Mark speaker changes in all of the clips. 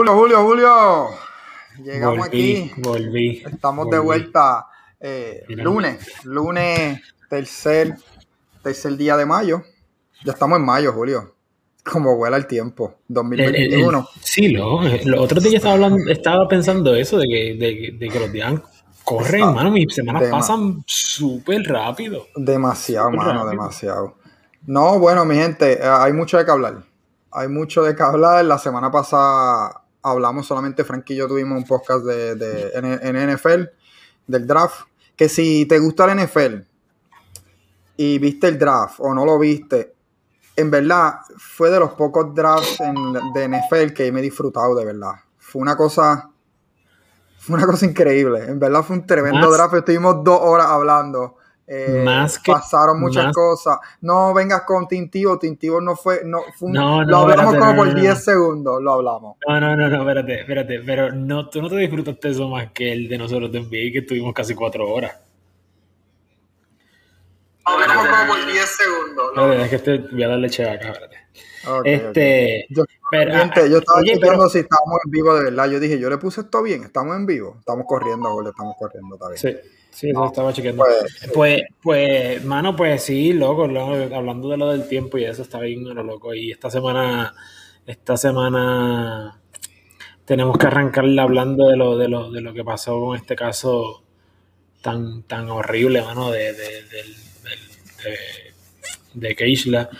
Speaker 1: Julio, Julio, Julio. Llegamos
Speaker 2: Volví,
Speaker 1: aquí.
Speaker 2: volví.
Speaker 1: Estamos de vuelta eh, lunes, lunes tercer, tercer día de mayo. Ya estamos en mayo, Julio. Como vuela el tiempo.
Speaker 2: El- el- el-
Speaker 1: 2021.
Speaker 2: sí, lo, los otros días estaba, hablando, estaba pensando eso, de que, de, que- de que los días corren,
Speaker 1: Está
Speaker 2: mano, mis semanas pasan súper rápido.
Speaker 1: Demasiado, mano,
Speaker 2: rápido.
Speaker 1: demasiado. No, bueno, mi gente, eh, hay mucho de qué hablar. Hay mucho de qué hablar. La semana pasada hablamos solamente, Frank y yo tuvimos un podcast de, de- en, en NFL, del draft. Que si te gusta el NFL y viste el draft o no lo viste, en verdad fue de los pocos drafts en- de NFL que me he disfrutado, de verdad. Fue una cosa, fue una cosa increíble. En verdad fue un tremendo
Speaker 2: Más-
Speaker 1: draft. Estuvimos dos horas hablando. Eh,
Speaker 2: Más que-
Speaker 1: pasaron muchas
Speaker 2: más-
Speaker 1: cosas. No vengas con Tintivo. Tintivo no fue. No, fue un-
Speaker 2: No, no,
Speaker 1: lo hablamos
Speaker 2: espérate,
Speaker 1: como
Speaker 2: no,
Speaker 1: por
Speaker 2: no, no.
Speaker 1: 10 segundos. Lo hablamos.
Speaker 2: No, no, no, no, espérate, espérate, pero no, tú no te disfrutaste eso más que el de nosotros de NBA, que estuvimos casi cuatro horas.
Speaker 1: Lo hablamos como por 10 segundos.
Speaker 2: Espérate, es que este, voy a darle che acá, espérate. Este.
Speaker 1: Yo,
Speaker 2: pero,
Speaker 1: gente, yo estaba
Speaker 2: oye,
Speaker 1: chequeando
Speaker 2: pero-
Speaker 1: si estábamos en vivo de verdad. Yo dije, yo le puse esto bien. Estamos en vivo. Estamos corriendo, Julio. Estamos corriendo. Está bien.
Speaker 2: Sí, sí, estaba chequeando.
Speaker 1: Pues,
Speaker 2: Pues, pues, mano, pues sí, loco, lo- hablando de lo del tiempo y eso está bien, lo loco. Y esta semana, esta semana tenemos que arrancarle hablando de lo, de lo, de lo que pasó con este caso tan, tan horrible, mano, de, de, del- del- de, de Keishla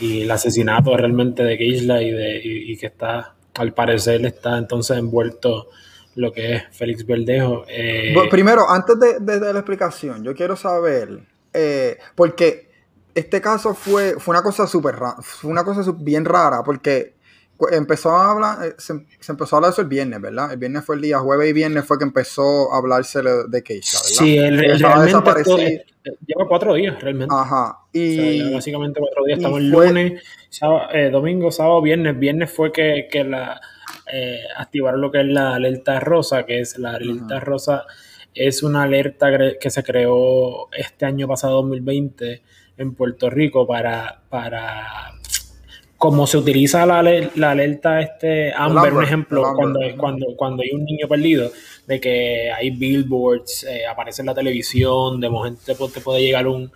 Speaker 2: y el asesinato realmente de Keishla y, de, y, y que está, al parecer, está entonces envuelto lo que es Félix Verdejo. Eh,
Speaker 1: primero, antes de, de- de la explicación, yo quiero saber, eh, porque este caso fue, fue una cosa súper rara, fue una cosa bien rara, porque empezó a hablar, eh, se, se empezó a hablar de eso el viernes, ¿verdad? El viernes fue el día, jueves y viernes fue que empezó a hablarse de de Keisha, ¿verdad?
Speaker 2: Sí, realmente eh, lleva cuatro días, realmente.
Speaker 1: Ajá,
Speaker 2: O sea,
Speaker 1: y
Speaker 2: básicamente cuatro días. Estamos el
Speaker 1: fue-
Speaker 2: lunes, sábado, eh, domingo, sábado, viernes. Viernes fue que, que la eh, activaron lo que es la alerta rosa, que es la alerta rosa, es una alerta que se creó este año pasado, 2020, en Puerto Rico para, para como se utiliza la, la alerta este Amber,
Speaker 1: Amber,
Speaker 2: un ejemplo,
Speaker 1: Amber,
Speaker 2: cuando, cuando, cuando hay un niño perdido, de que hay billboards, eh, aparece en la televisión, de momento te, pu- te puede llegar un-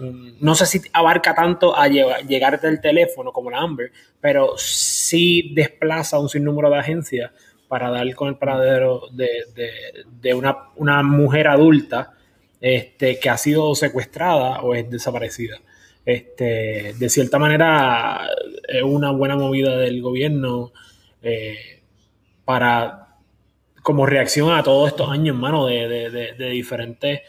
Speaker 2: no sé si abarca tanto a lleva- llegarte el teléfono como la Amber, pero sí desplaza un sinnúmero de agencias para dar con el paradero de, de- de una, una mujer adulta este, que ha sido secuestrada o es desaparecida. Este, de cierta manera, es una buena movida del gobierno eh, para, como reacción a todos estos años, hermano, de- de diferentes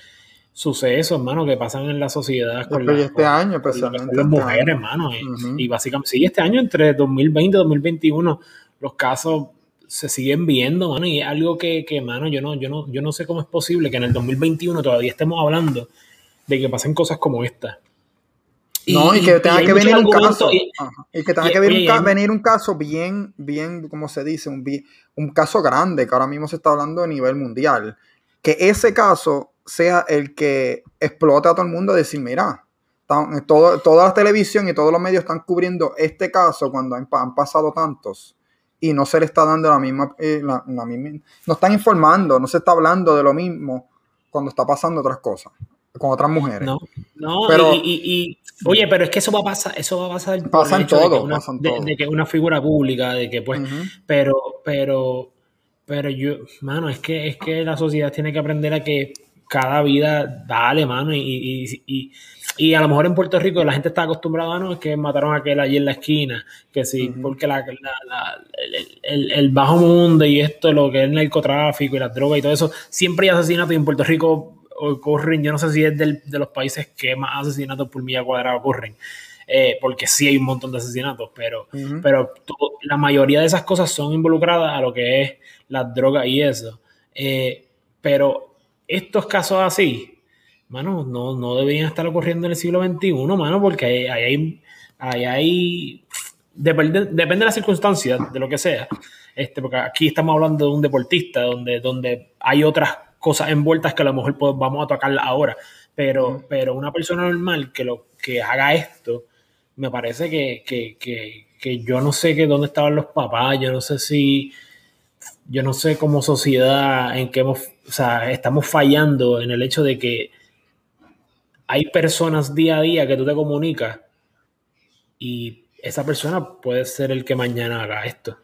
Speaker 2: sucesos, hermano, que pasan en la sociedad con,
Speaker 1: este
Speaker 2: con-
Speaker 1: año, especialmente
Speaker 2: las
Speaker 1: este
Speaker 2: mujeres, hermano. eh. Y básicamente, sí, este año, entre 2020 y 2021, los casos se siguen viendo, mano, y es algo que, que, mano, yo no, yo no, yo no sé cómo es posible que en el 2021 todavía estemos hablando de que pasen cosas como esta.
Speaker 1: No, y, que tenga que venir un caso.
Speaker 2: y-
Speaker 1: que tenga que venir, un ca- venir un caso bien, bien, como se dice, un, un caso grande, que ahora mismo se está hablando a nivel mundial. Que ese caso sea el que explote a todo el mundo decir, mira, tan- todo, toda la televisión y todos los medios están cubriendo este caso cuando han, pa- han pasado tantos y no se le está dando la misma, eh, la- la misma- no están informando, no se está hablando de lo mismo cuando está pasando otras cosas, con otras mujeres.
Speaker 2: No, no,
Speaker 1: Pero-
Speaker 2: y, y- y- oye, pero es que eso va a pasar, eso va a pasar por
Speaker 1: Pasa
Speaker 2: el
Speaker 1: en
Speaker 2: hecho de que
Speaker 1: todo,
Speaker 2: una-
Speaker 1: pasa en
Speaker 2: de,
Speaker 1: todo.
Speaker 2: de que una figura pública, de que pues, pero, pero, pero yo, mano, es que, es que la sociedad tiene que aprender a que cada vida dale, mano, y, y, y, y a lo mejor en Puerto Rico la gente está acostumbrada, ¿no? Es que mataron a aquel allí en la esquina, que sí, porque la, la- la- el, el- el bajo mundo y esto, lo que es el narcotráfico y las drogas y todo eso, siempre hay asesinatos y en Puerto Rico ocurren, yo no sé si es del- de los países que más asesinatos por milla cuadrada ocurren, eh, porque sí hay un montón de asesinatos, pero, pero la mayoría de esas cosas son involucradas a lo que es las drogas y eso. Eh, pero estos casos así, mano, no, no deberían estar ocurriendo en el siglo XXI, mano, porque ahí hay, hay, hay- depende, depende de las circunstancias, de lo que sea. Este, porque aquí estamos hablando de un deportista donde, donde hay otras cosas envueltas que a lo mejor vamos a tocarlas ahora. Pero, pero una persona normal que lo que haga esto, me parece que, que, que, que yo no sé que dónde estaban los papás, yo no sé si, yo no sé como sociedad en que hemos, o sea, estamos fallando en el hecho de que hay personas día a día que tú te comunicas y esa persona puede ser el que mañana haga esto.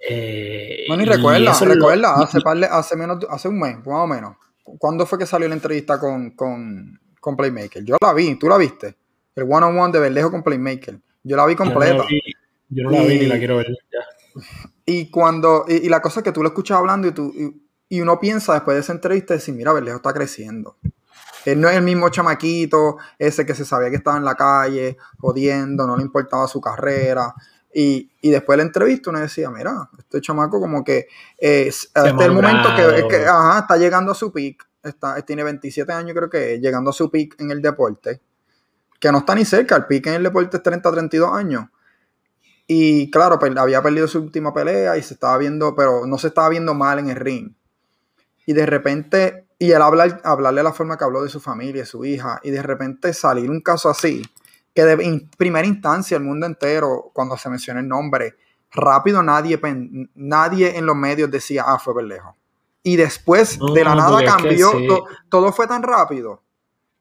Speaker 1: Eh, bueno, y recuerda, recuerda, hace, hace, menos, hace un mes, más o menos. ¿Cuándo fue que salió la entrevista con, con, con Playmaker? Yo la vi, ¿tú la viste? El one-on-one de Verdejo con Playmaker. Yo la vi completa.
Speaker 2: Yo no la vi, ni la quiero ver.
Speaker 1: Y cuando, y, la cosa es que tú lo escuchas hablando y, tú, y, uno piensa después de esa entrevista, decir, mira, Verdejo está creciendo. Él no es el mismo chamaquito, ese que se sabía que estaba en la calle, jodiendo, no le importaba su carrera. Y, después de la entrevista uno decía, mira, este chamaco como que es, este el momento que, está llegando a su peak, está, tiene 27 años creo que es, llegando a su peak en el deporte, que no está ni cerca, el peak en el deporte es 30-32 años. Y claro, había perdido su última pelea y se estaba viendo, pero no se estaba viendo mal en el ring. Y de repente, y él habla, hablarle la forma que habló de su familia, de su hija, y de repente salir un caso así, que de primera instancia el mundo entero, cuando se menciona el nombre, rápido nadie, nadie en los medios decía, ah, fue Berlejo. Y después de la nada cambió, todo fue tan rápido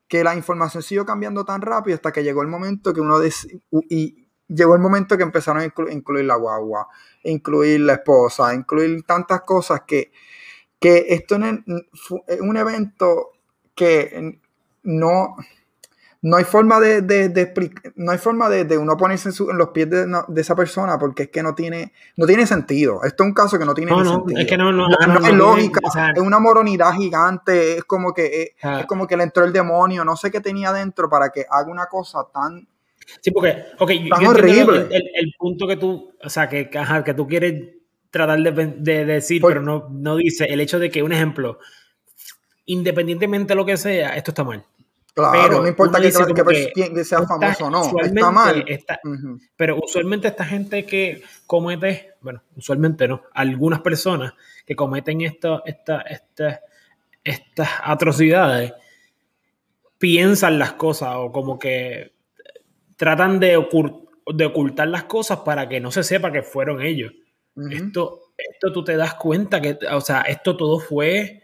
Speaker 1: que la información siguió cambiando tan rápido hasta que llegó el momento que uno y llegó el momento que empezaron a incluir la guagua, incluir la esposa, incluir tantas cosas que, que esto es un evento que no, no hay forma de, de, no hay forma de, uno ponerse en, los pies de, esa persona porque es que no tiene, no tiene sentido. Esto es un caso que no tiene sentido.
Speaker 2: Es que no, no,
Speaker 1: no, es lógica, es una moronidad gigante, es como que es, ah. como que le entró el demonio, no sé qué tenía dentro para que haga una cosa tan
Speaker 2: Sí, porque, okay, tan horrible. El, punto que tú, o sea, que, que tú quieres tratar de, decir, pero no, no dice el hecho de que, un ejemplo, independientemente de lo que sea, esto está mal.
Speaker 1: Claro, no importa que, sea famoso o no, está mal.
Speaker 2: Pero usualmente esta gente que comete, bueno, usualmente no, algunas personas que cometen esto, esta, esta, estas atrocidades, piensan las cosas o como que tratan de, ocultar las cosas para que no se sepa que fueron ellos. Esto, esto tú te das cuenta que, o sea, esto todo fue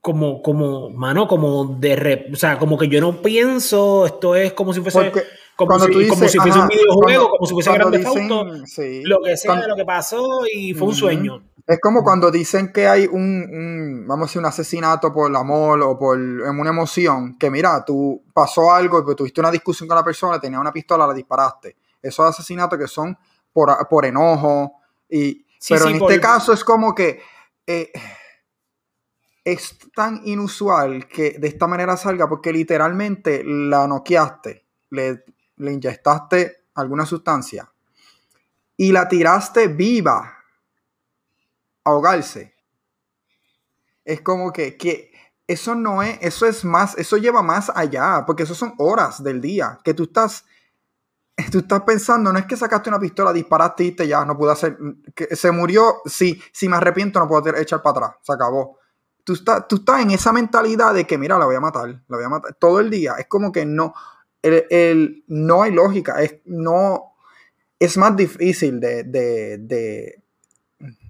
Speaker 2: como, como, mano, como de, o sea, como que yo no pienso, esto es como si fuese, como, si, como si, fuese un videojuego, como si fuese Grande Auto, lo que sea, lo que pasó y fue un sueño.
Speaker 1: Es como cuando dicen que hay un, vamos a decir, un asesinato por el amor o por una emoción, que mira, tú pasó algo, tuviste una discusión con la persona, tenía una pistola, la disparaste. Esos asesinatos que son por, por enojo, y, pero en este caso es como que... Eh, es tan inusual que de esta manera salga porque literalmente la noqueaste, le, le inyectaste alguna sustancia y la tiraste viva a ahogarse. Es como que, que eso no es, eso es más, eso lleva más allá, porque eso son horas del día que tú estás, tú estás pensando, no es que sacaste una pistola, disparaste y te ya, no pude hacer, que se murió, sí, si me arrepiento no puedo echar para atrás, se acabó tú estás, tú estás en esa mentalidad de que, mira, la voy a matar, la voy a matar todo el día. Es como que no, el, no hay lógica, es, no, es más difícil de, de, de,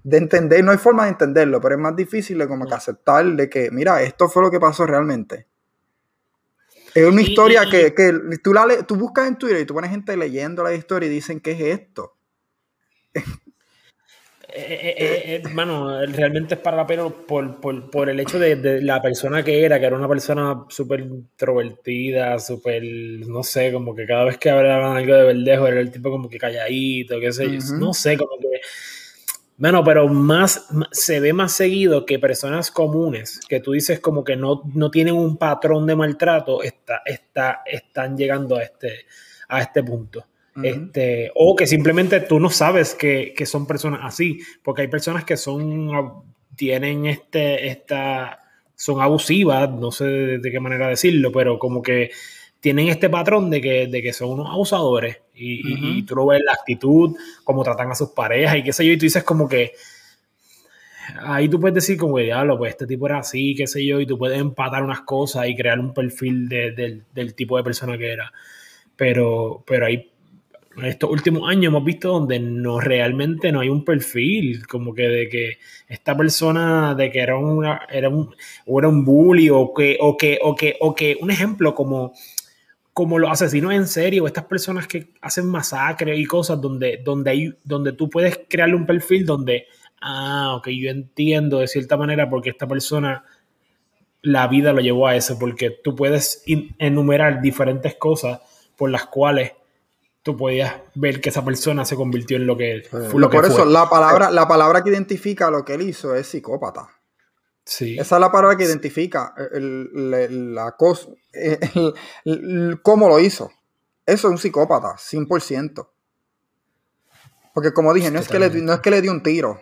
Speaker 1: de, entender, no hay forma de entenderlo, pero es más difícil de como que aceptar de que, mira, esto fue lo que pasó realmente. Es una historia que, que, tú, la, tú buscas en Twitter y tú pones gente leyendo la historia y dicen, ¿qué es esto?
Speaker 2: Eh, eh, eh, realmente es para la pena por, por, por el hecho de, de, la persona que era, que era una persona súper introvertida, súper, no sé, como que cada vez que hablaban algo de Verdejo era el tipo como que calladito, qué sé yo, no sé, como que... Bueno, pero más se ve más seguido que personas comunes, que tú dices como que no, no tienen un patrón de maltrato, está, está, están llegando a este, a este punto. Este, o que simplemente tú no sabes que, que, son personas así, porque hay personas que son, tienen este, esta, son abusivas, no sé de, qué manera decirlo, pero como que tienen este patrón de que, de que son unos abusadores y, y, tú lo ves la actitud, cómo tratan a sus parejas y qué sé yo, y tú dices como que ahí tú puedes decir como, diablo, pues este tipo era así, qué sé yo, y tú puedes empatar unas cosas y crear un perfil de, del tipo de persona que era. Pero, pero hay estos últimos años hemos visto donde no realmente no hay un perfil, como que de que esta persona de que era una, era un, o era un bully o que, o que, o que, o que, un ejemplo como, como los asesinos en serie o estas personas que hacen masacres y cosas donde, donde hay, donde tú puedes crearle un perfil donde, ah, ok, yo entiendo de cierta manera porque esta persona la vida lo llevó a eso, porque tú puedes enumerar diferentes cosas por las cuales tú podías ver que esa persona se convirtió en lo que,
Speaker 1: fue, por eso la palabra, la palabra que identifica lo que él hizo es psicópata. Sí. Esa es la palabra que identifica la cosa, cómo lo hizo. Eso es un psicópata, 100%. Porque como dije, no es, que le, no es que le dio un tiro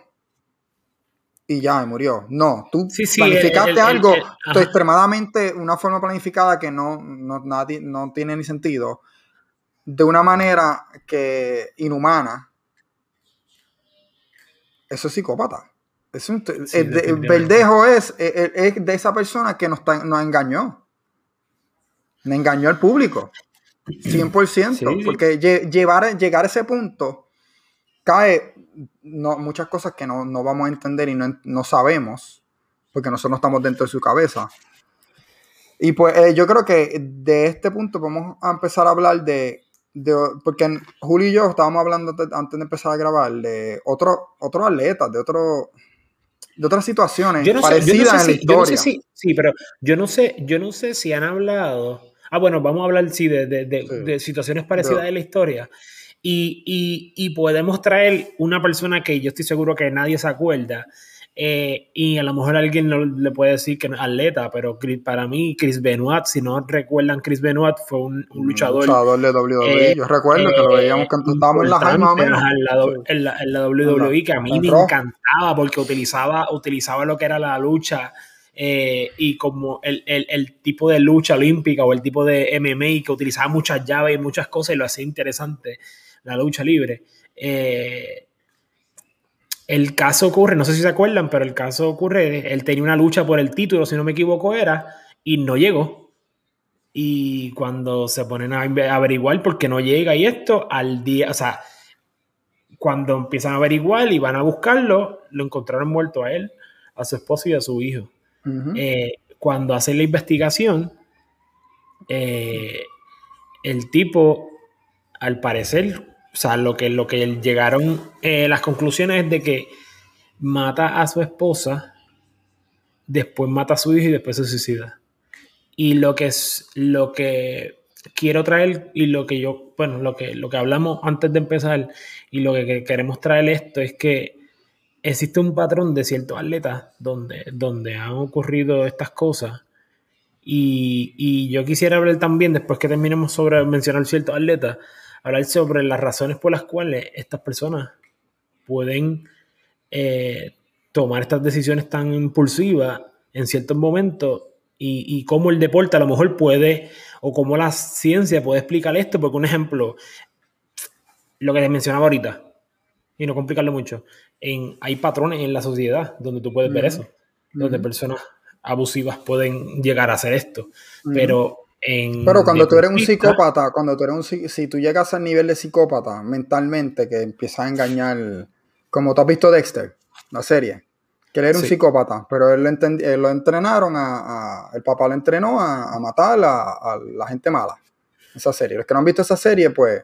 Speaker 1: y ya, murió. No, tú planificaste algo extremadamente, una forma planificada que no, no, no tiene ni sentido de una manera que inhumana, eso es psicópata. Es un, el, verdejo es, es, de esa persona que nos, nos engañó. Me engañó al público. 100%. porque llevar, llegar a ese punto cae no, muchas cosas que no, vamos a entender y no, no, sabemos, porque nosotros no estamos dentro de su cabeza. Y pues eh, yo creo que de este punto vamos a empezar a hablar de porque Julio y yo estábamos hablando antes de empezar a grabar de otro, otros atletas, de otro de otras situaciones parecidas en la historia.
Speaker 2: sí, pero yo no sé, yo no sé si han hablado. Ah, bueno, vamos a hablar sí de, de, de, situaciones parecidas de la historia. Y, y, y, podemos traer una persona que yo estoy seguro que nadie se acuerda, eh, y a lo mejor alguien no le puede decir que no es atleta, pero para mí, Chris Benoit, si no recuerdan, Chris Benoit fue un, luchador.
Speaker 1: luchador de WWE. Eh, Yo recuerdo que lo veíamos cuando estábamos en la Jaima
Speaker 2: En la, en la, WWE, que a mí me encantaba porque utilizaba, utilizaba lo que era la lucha. Eh, y como el, el, el, tipo de lucha olímpica o el tipo de MMA que utilizaba muchas llaves y muchas cosas y lo hacía interesante, la lucha libre. Eh, el caso ocurre, no sé si se acuerdan, pero el caso ocurre, él tenía una lucha por el título, si no me equivoco era, y no llegó. Y cuando se ponen a averiguar por qué no llega y esto, al día, o sea, cuando empiezan a averiguar y van a buscarlo, lo encontraron muerto a él, a su esposo y a su hijo. Eh, cuando hacen la investigación, eh, el tipo, al parecer, o sea, lo que, lo que llegaron, eh, las conclusiones es de que mata a su esposa, después mata a su hijo y después se suicida. Y lo que es lo que quiero traer y lo que yo, bueno, lo que, lo que hablamos antes de empezar y lo que queremos traer esto es que existe un patrón de ciertos atletas donde, donde han ocurrido estas cosas. Y, y yo quisiera hablar también, después que terminemos sobre mencionar ciertos atletas, hablar sobre las razones por las cuales estas personas pueden eh, tomar estas decisiones tan impulsivas en ciertos momentos y, cómo el deporte a lo mejor puede, o cómo la ciencia puede explicar esto, porque un ejemplo, lo que les mencionaba ahorita, y no complicarlo mucho, en, hay patrones en la sociedad donde tú puedes ver eso, donde personas abusivas pueden llegar a hacer esto, pero
Speaker 1: pero cuando tú eres un psicópata, cuando tú eres un si tú llegas al nivel de psicópata mentalmente que empieza a engañar, como tú has visto Dexter, la serie, que él era un psicópata, pero él, lo entrenaron a, el papá lo entrenó a, matar a, la gente mala. Esa serie. Los que no han visto esa serie, pues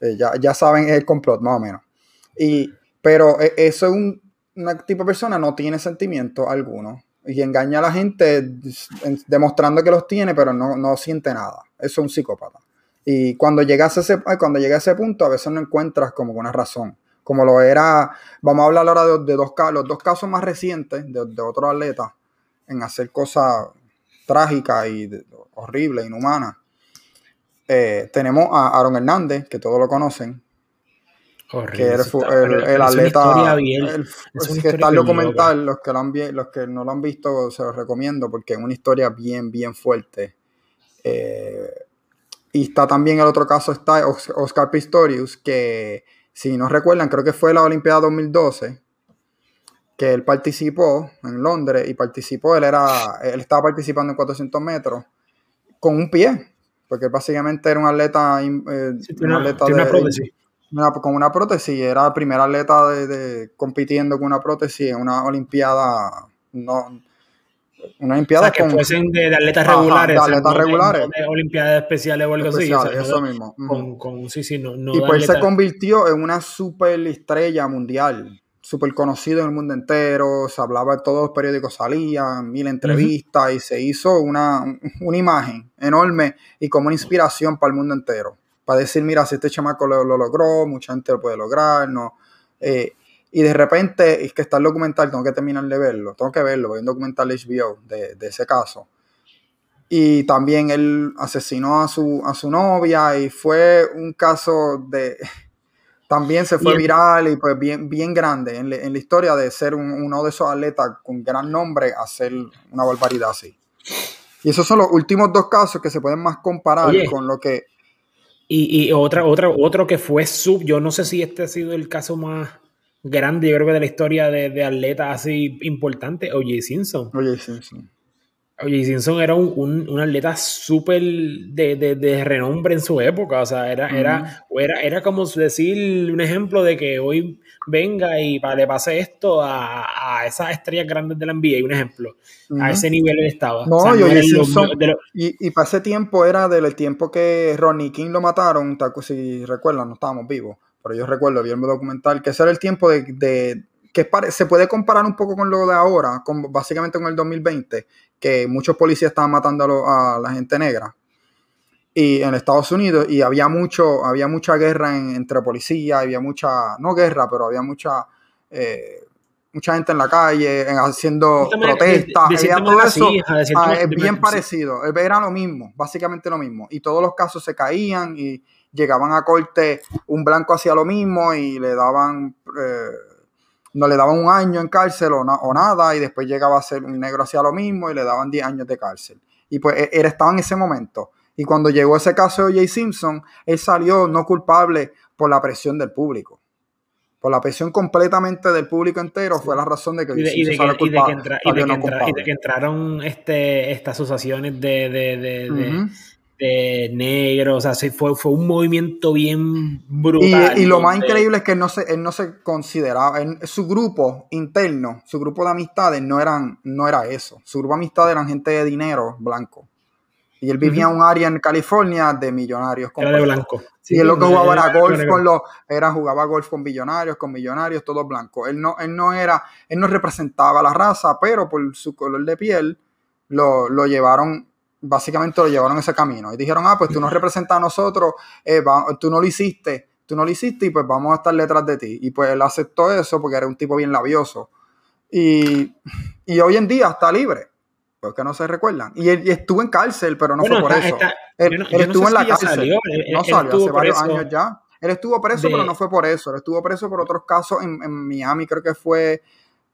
Speaker 1: eh, ya, ya, saben el complot, más o menos. Y, pero eh, eso es un, una tipo de persona no tiene sentimiento alguno y engaña a la gente demostrando que los tiene, pero no, no siente nada. Eso es un psicópata. Y cuando llegas a ese, cuando llega a ese punto, a veces no encuentras como una razón. Como lo era, vamos a hablar ahora de, dos los dos casos más recientes de, de otros atletas en hacer cosas trágicas y horribles, inhumanas. Eh, tenemos a Aaron Hernández, que todos lo conocen, que el, el, atleta. El, que está el documental, los que, lo han, los que no lo han visto, se los recomiendo porque es una historia bien, bien fuerte. Eh, y está también el otro caso, está Oscar Pistorius, que si no recuerdan, creo que fue la Olimpiada 2012, que él participó en Londres y participó, él, era, él estaba participando en 400 metros con un pie, porque básicamente era un atleta, eh,
Speaker 2: una, atleta de, una prótesis.
Speaker 1: Con una prótesis, era el primer atleta de, compitiendo con una prótesis en una olimpiada, no, una olimpiada
Speaker 2: o sea, que fuesen de, atletas regulares,
Speaker 1: de atletas regulares,
Speaker 2: de olimpiadas especiales o algo así,
Speaker 1: eso mismo.
Speaker 2: Con, con, sí, sí, no,
Speaker 1: y pues se convirtió en una super estrella mundial súper conocido en el mundo entero, se hablaba, todos los periódicos salían, mil entrevistas y se hizo una, una, imagen enorme y como una inspiración para el mundo entero. Para decir, mira, si este chamaco lo, logró, mucha gente lo puede lograr, ¿no? Eh, y de repente, es que está el documental, tengo que terminar de verlo, tengo que verlo, hay un documental de HBO de, de ese caso. Y también él asesinó a su, a su novia y fue un caso de también se fue viral y pues bien, bien grande en, la historia de ser uno de esos atletas con gran nombre a hacer una barbaridad así. Y esos son los últimos dos casos que se pueden más comparar con lo que...
Speaker 2: Y, y otra, otra, otro que fue sub, yo no sé si este ha sido el caso más grande, yo creo que de la historia de, de atletas así importante, O.J. Simpson.
Speaker 1: O.J. Simpson.
Speaker 2: Oye, Simpson era un, un, atleta súper de, de, de, renombre en su época. O sea, era, era, era, era como decir un ejemplo de que hoy venga y le pase esto a, a esas estrellas grandes de la NBA, un ejemplo. A ese nivel él estaba.
Speaker 1: No, o Simpson, y, y para ese tiempo era del tiempo que Ronnie King lo mataron, si recuerdan, no estábamos vivos. Pero yo recuerdo, vi el documental, que ese era el tiempo de, de que se puede comparar un poco con lo de ahora, con, básicamente con el 2020, que muchos policías estaban matando a, la gente negra y en Estados Unidos y había mucho había mucha guerra entre policías había mucha no guerra pero había mucha eh, mucha gente en la calle haciendo protestas había todo eso ah, es bien parecido era lo mismo básicamente lo mismo y todos los casos se caían y llegaban a corte un blanco hacía lo mismo y le daban eh, no le daban un año en cárcel o, o, nada, y después llegaba a ser un negro hacía lo mismo y le daban 10 años de cárcel. Y pues e, él estaba en ese momento. Y cuando llegó ese caso de Jay Simpson, él salió no culpable por la presión del público. Por la presión completamente del público entero fue la razón de que
Speaker 2: y de, y de, que, y de que, entraron este, estas asociaciones de, de de negro, o sea, fue, fue un movimiento bien brutal.
Speaker 1: Y, lo más increíble es que él no se, él no se consideraba, su grupo interno, su grupo de amistades no, eran, no era eso, su grupo de amistades eran gente de dinero blanco. Y él vivía en un área en California de millonarios.
Speaker 2: Era de blanco.
Speaker 1: y él lo que jugaba era, golf con los, era, jugaba golf con millonarios, con millonarios, todos blancos. Él no, él no era, él no representaba la raza, pero por su color de piel lo, lo llevaron básicamente lo llevaron ese camino y dijeron, ah, pues tú nos representas a nosotros, eh, tú no lo hiciste, tú no lo hiciste y pues vamos a estar detrás de ti. Y pues él aceptó eso porque era un tipo bien labioso. Y, hoy en día está libre, porque no se recuerdan. Y él estuvo en cárcel, pero no fue por eso. él, estuvo en la cárcel. no salió hace varios años ya. Él estuvo preso, pero no fue por eso. Él estuvo preso por otros casos en, en Miami, creo que fue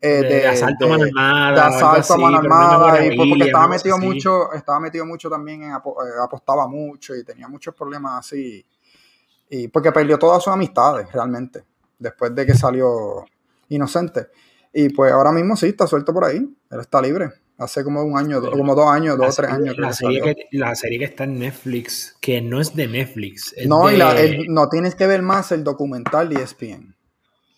Speaker 1: eh, de,
Speaker 2: asalto a mano armada. De
Speaker 1: asalto a mano armada. y porque estaba metido mucho, estaba metido mucho también en eh, apostaba mucho y tenía muchos problemas así. Y porque perdió todas sus amistades realmente. Después de que salió inocente. Y pues ahora mismo sí, está suelto por ahí. Él está libre. Hace como un año, como dos años, dos o tres años.
Speaker 2: La serie, que, la serie, que, está en Netflix, que no es de Netflix.
Speaker 1: no, y no tienes que ver más el documental de ESPN.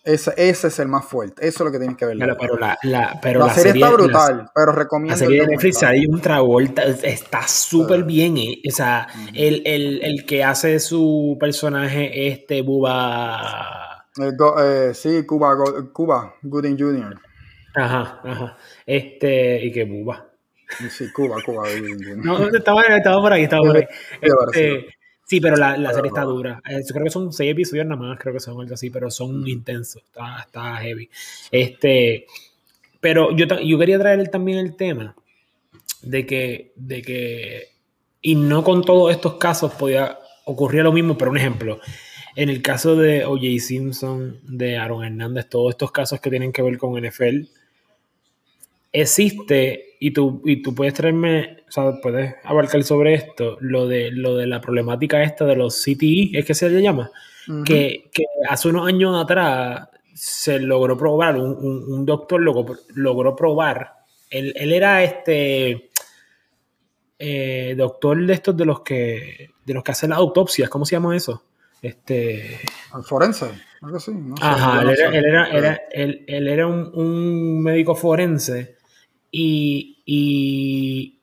Speaker 1: Ese, ese, es el más fuerte. Eso es lo que tienes que ver.
Speaker 2: pero la, la, pero
Speaker 1: la, serie, está brutal, pero recomiendo.
Speaker 2: La serie de Netflix hay un Travolta, está súper bien. Eh. O sea, el, el, el, que hace su personaje, este Buba.
Speaker 1: Eh, sí, Cuba, Cuba, Gooding Jr.
Speaker 2: Ajá, ajá. Este, y que Buba.
Speaker 1: Sí, Cuba, Cuba.
Speaker 2: no, estaba, estaba por ahí, estaba por ahí. Este, Sí, pero la, la serie está dura. Yo creo que son seis episodios nada más, creo que son algo así, pero son intensos. Está, está heavy. Este, pero yo, yo quería traer también el tema de que, de que, y no con todos estos casos podía ocurrir lo mismo, pero un ejemplo. En el caso de O.J. Simpson, de Aaron Hernández, todos estos casos que tienen que ver con NFL, existe, y tú, y tú puedes traerme, o sea, puedes abarcar sobre esto, lo de, lo de la problemática esta de los CTI, es que se le llama, que, hace unos años atrás se logró probar, un, doctor logró, logró probar, él, era este, eh, doctor de estos de los que de los que hacen las autopsias, ¿cómo se llama eso? Este.
Speaker 1: Forense, algo así.
Speaker 2: Ajá, él, era, él, era, un, médico forense y, y,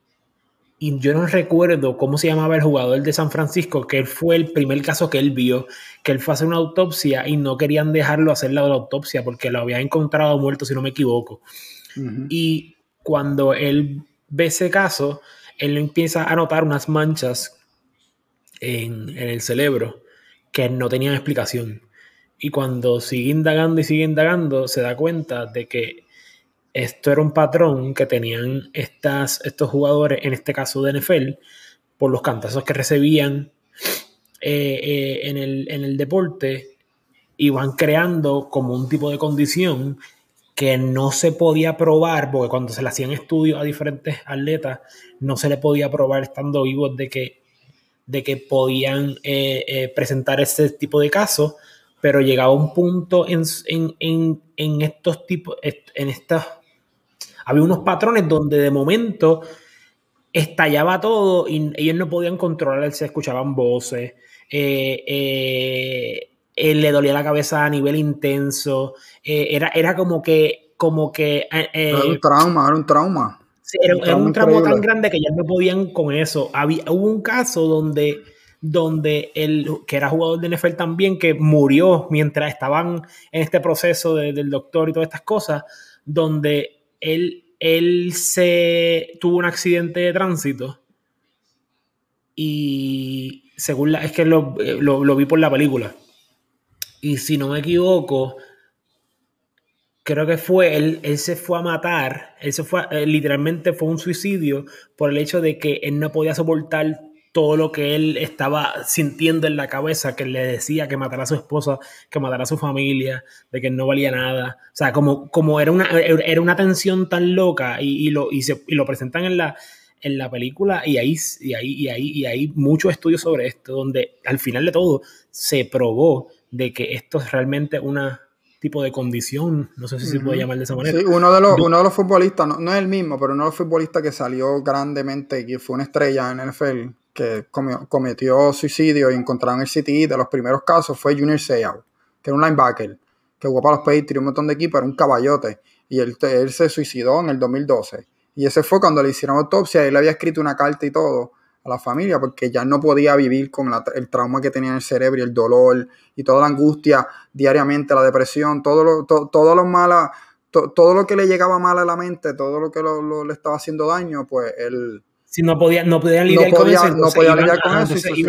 Speaker 2: yo no recuerdo cómo se llamaba el jugador de San Francisco, que él fue el primer caso que él vio, que él fue a hacer una autopsia y no querían dejarlo hacer la autopsia porque lo había encontrado muerto, si no me equivoco. Y cuando él ve ese caso, él empieza a notar unas manchas en, en el cerebro que no tenían explicación. Y cuando sigue indagando y sigue indagando, se da cuenta de que esto era un patrón que tenían estas, estos jugadores, en este caso de NFL, por los cantazos que recibían eh, eh, en, el, en el deporte, iban creando como un tipo de condición que no se podía probar, porque cuando se le hacían estudios a diferentes atletas, no se le podía probar estando vivos de que de que podían eh, presentar ese tipo de casos, pero llegaba un punto en, estos tipos, en estas, había unos patrones donde de momento estallaba todo y ellos no podían controlar, se escuchaban voces, eh, le dolía la cabeza a nivel intenso, era, era como que, como que...
Speaker 1: era un trauma, era un trauma
Speaker 2: era, un tramo tan grande que ya no podían con eso. Había, hubo un caso donde, donde el que era jugador de NFL también, que murió mientras estaban en este proceso del doctor y todas estas cosas, donde él, él se tuvo un accidente de tránsito y según la, es que lo, lo vi por la película. Y si no me equivoco, creo que fue, él, él se fue a matar, él se fue, eh, literalmente fue un suicidio por el hecho de que él no podía soportar todo lo que él estaba sintiendo en la cabeza, que le decía que matara a su esposa, que matara a su familia, de que no valía nada. O sea, como, como era, una, era una tensión tan loca y, lo, y, se, y lo presentan en la, en la película y ahí, y ahí, y ahí, y hay muchos estudios sobre esto, donde al final de todo se probó de que esto es realmente una tipo de condición, no sé si se puede llamar de esa manera.
Speaker 1: Sí, uno de los, uno de los futbolistas, no, es el mismo, pero uno de los futbolistas que salió grandemente y fue una estrella en NFL, que cometió suicidio y encontraron el CTI de los primeros casos, fue Junior Seau, que era un linebacker, que jugó para los Patriots, un montón de equipos, era un caballote, y él, él se suicidó en el 2012. Y ese fue cuando le hicieron autopsia, él había escrito una carta y todo a la familia porque ya no podía vivir con el trauma que tenía en el cerebro y el dolor y toda la angustia diariamente, la depresión, todo lo, todo lo mala, todo lo que le llegaba mal a la mente, todo lo que le estaba haciendo daño, pues él...
Speaker 2: Si no podía, no podía lidiar con eso.
Speaker 1: No podía lidiar con eso y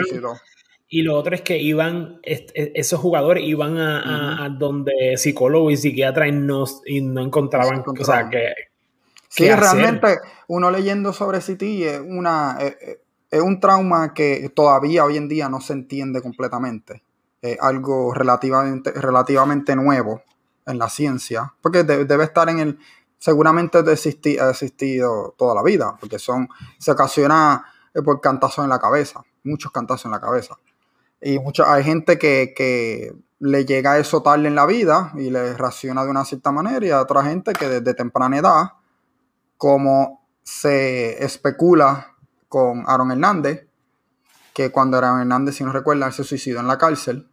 Speaker 2: y lo otro es que iban, e, esos jugadores iban a, donde psicólogos y psiquiatras y no, y no encontraban, o sea, que...
Speaker 1: Sí, realmente uno leyendo sobre City es una... Eh, eh, es un trauma que todavía hoy en día no se entiende completamente. Es algo relativamente, relativamente nuevo en la ciencia, porque debe estar en el, seguramente ha existido toda la vida, porque son, se ocasiona eh, por cantazos en la cabeza, muchos cantazos en la cabeza. Y hay gente que, le llega eso tarde en la vida y le reacciona de una cierta manera, y hay otra gente que desde temprana edad, como se especula con Aaron Hernández, que cuando Aaron Hernández, si no recuerdan, se suicidó en la cárcel.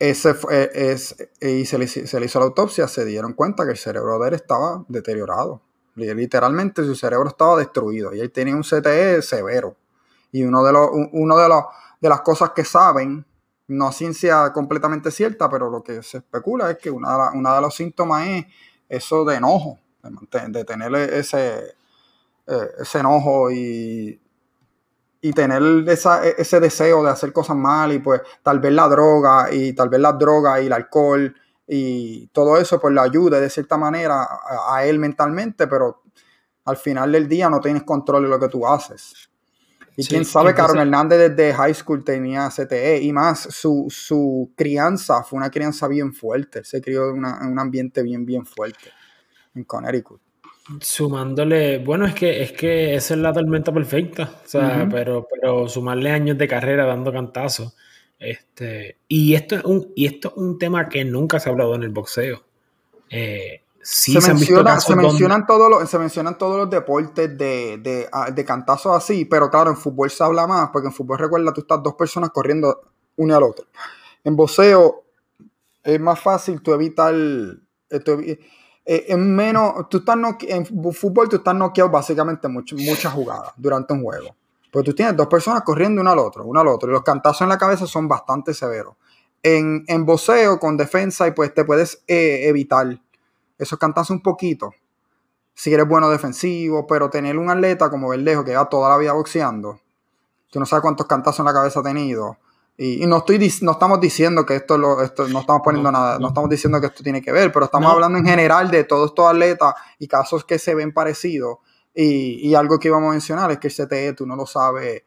Speaker 1: Ese fue, es, y se le, hizo la autopsia, se dieron cuenta que el cerebro de él estaba deteriorado. Literalmente su cerebro estaba destruido y él tenía un CTE severo. Y uno de, los, uno de, los, de las cosas que saben, no ciencia completamente cierta, pero lo que se especula es que uno de, de los síntomas es eso de enojo, de, de tener ese, eh, ese enojo y, y tener ese deseo de hacer cosas mal y pues tal vez la droga y tal vez la droga y el alcohol y todo eso pues le ayude de cierta manera a, él mentalmente, pero al final del día no tienes control de lo que tú haces. Y quién sabe, Carlos Hernández desde high school tenía CTE y más, su, crianza fue una crianza bien fuerte, se crió en, en un ambiente bien, bien fuerte en Connecticut.
Speaker 2: Sumándole, bueno, es que es que esa es la tormenta perfecta, o sea, pero, pero sumarle años de carrera dando cantazos. Este, y esto es un, y esto es un tema que nunca se ha hablado en el boxeo. Eh, sí
Speaker 1: se,
Speaker 2: se,
Speaker 1: menciona,
Speaker 2: donde-
Speaker 1: mencionan todos los, se mencionan todos los deportes de, de, ah, de cantazos así, pero claro, en fútbol se habla más, porque en fútbol recuerda, tú estás dos personas corriendo una al otro. En boxeo es más fácil tú evitar, tú eh, es menos, tú estás noque- en fútbol tú estás noqueado básicamente mucho- muchas jugadas durante un juego. Pero tú tienes dos personas corriendo uno al otro, uno al otro, y los cantazos en la cabeza son bastante severos. En, en boxeo, con defensa, y pues te puedes eh, evitar esos cantazos un poquito. Si eres bueno defensivo, pero tener un atleta como Verdejo que va toda la vida boxeando, tú no sabes cuántos cantazos en la cabeza ha tenido. Y, y no, estoy, no estamos diciendo que esto, lo, esto no estamos poniendo
Speaker 2: No,
Speaker 1: nada, no
Speaker 2: no.
Speaker 1: estamos diciendo que esto tiene que ver, pero estamos
Speaker 2: No.
Speaker 1: hablando en general de todos estos atletas y casos que se ven parecidos. Y, y algo que íbamos a mencionar es que el CTE tú no lo sabes,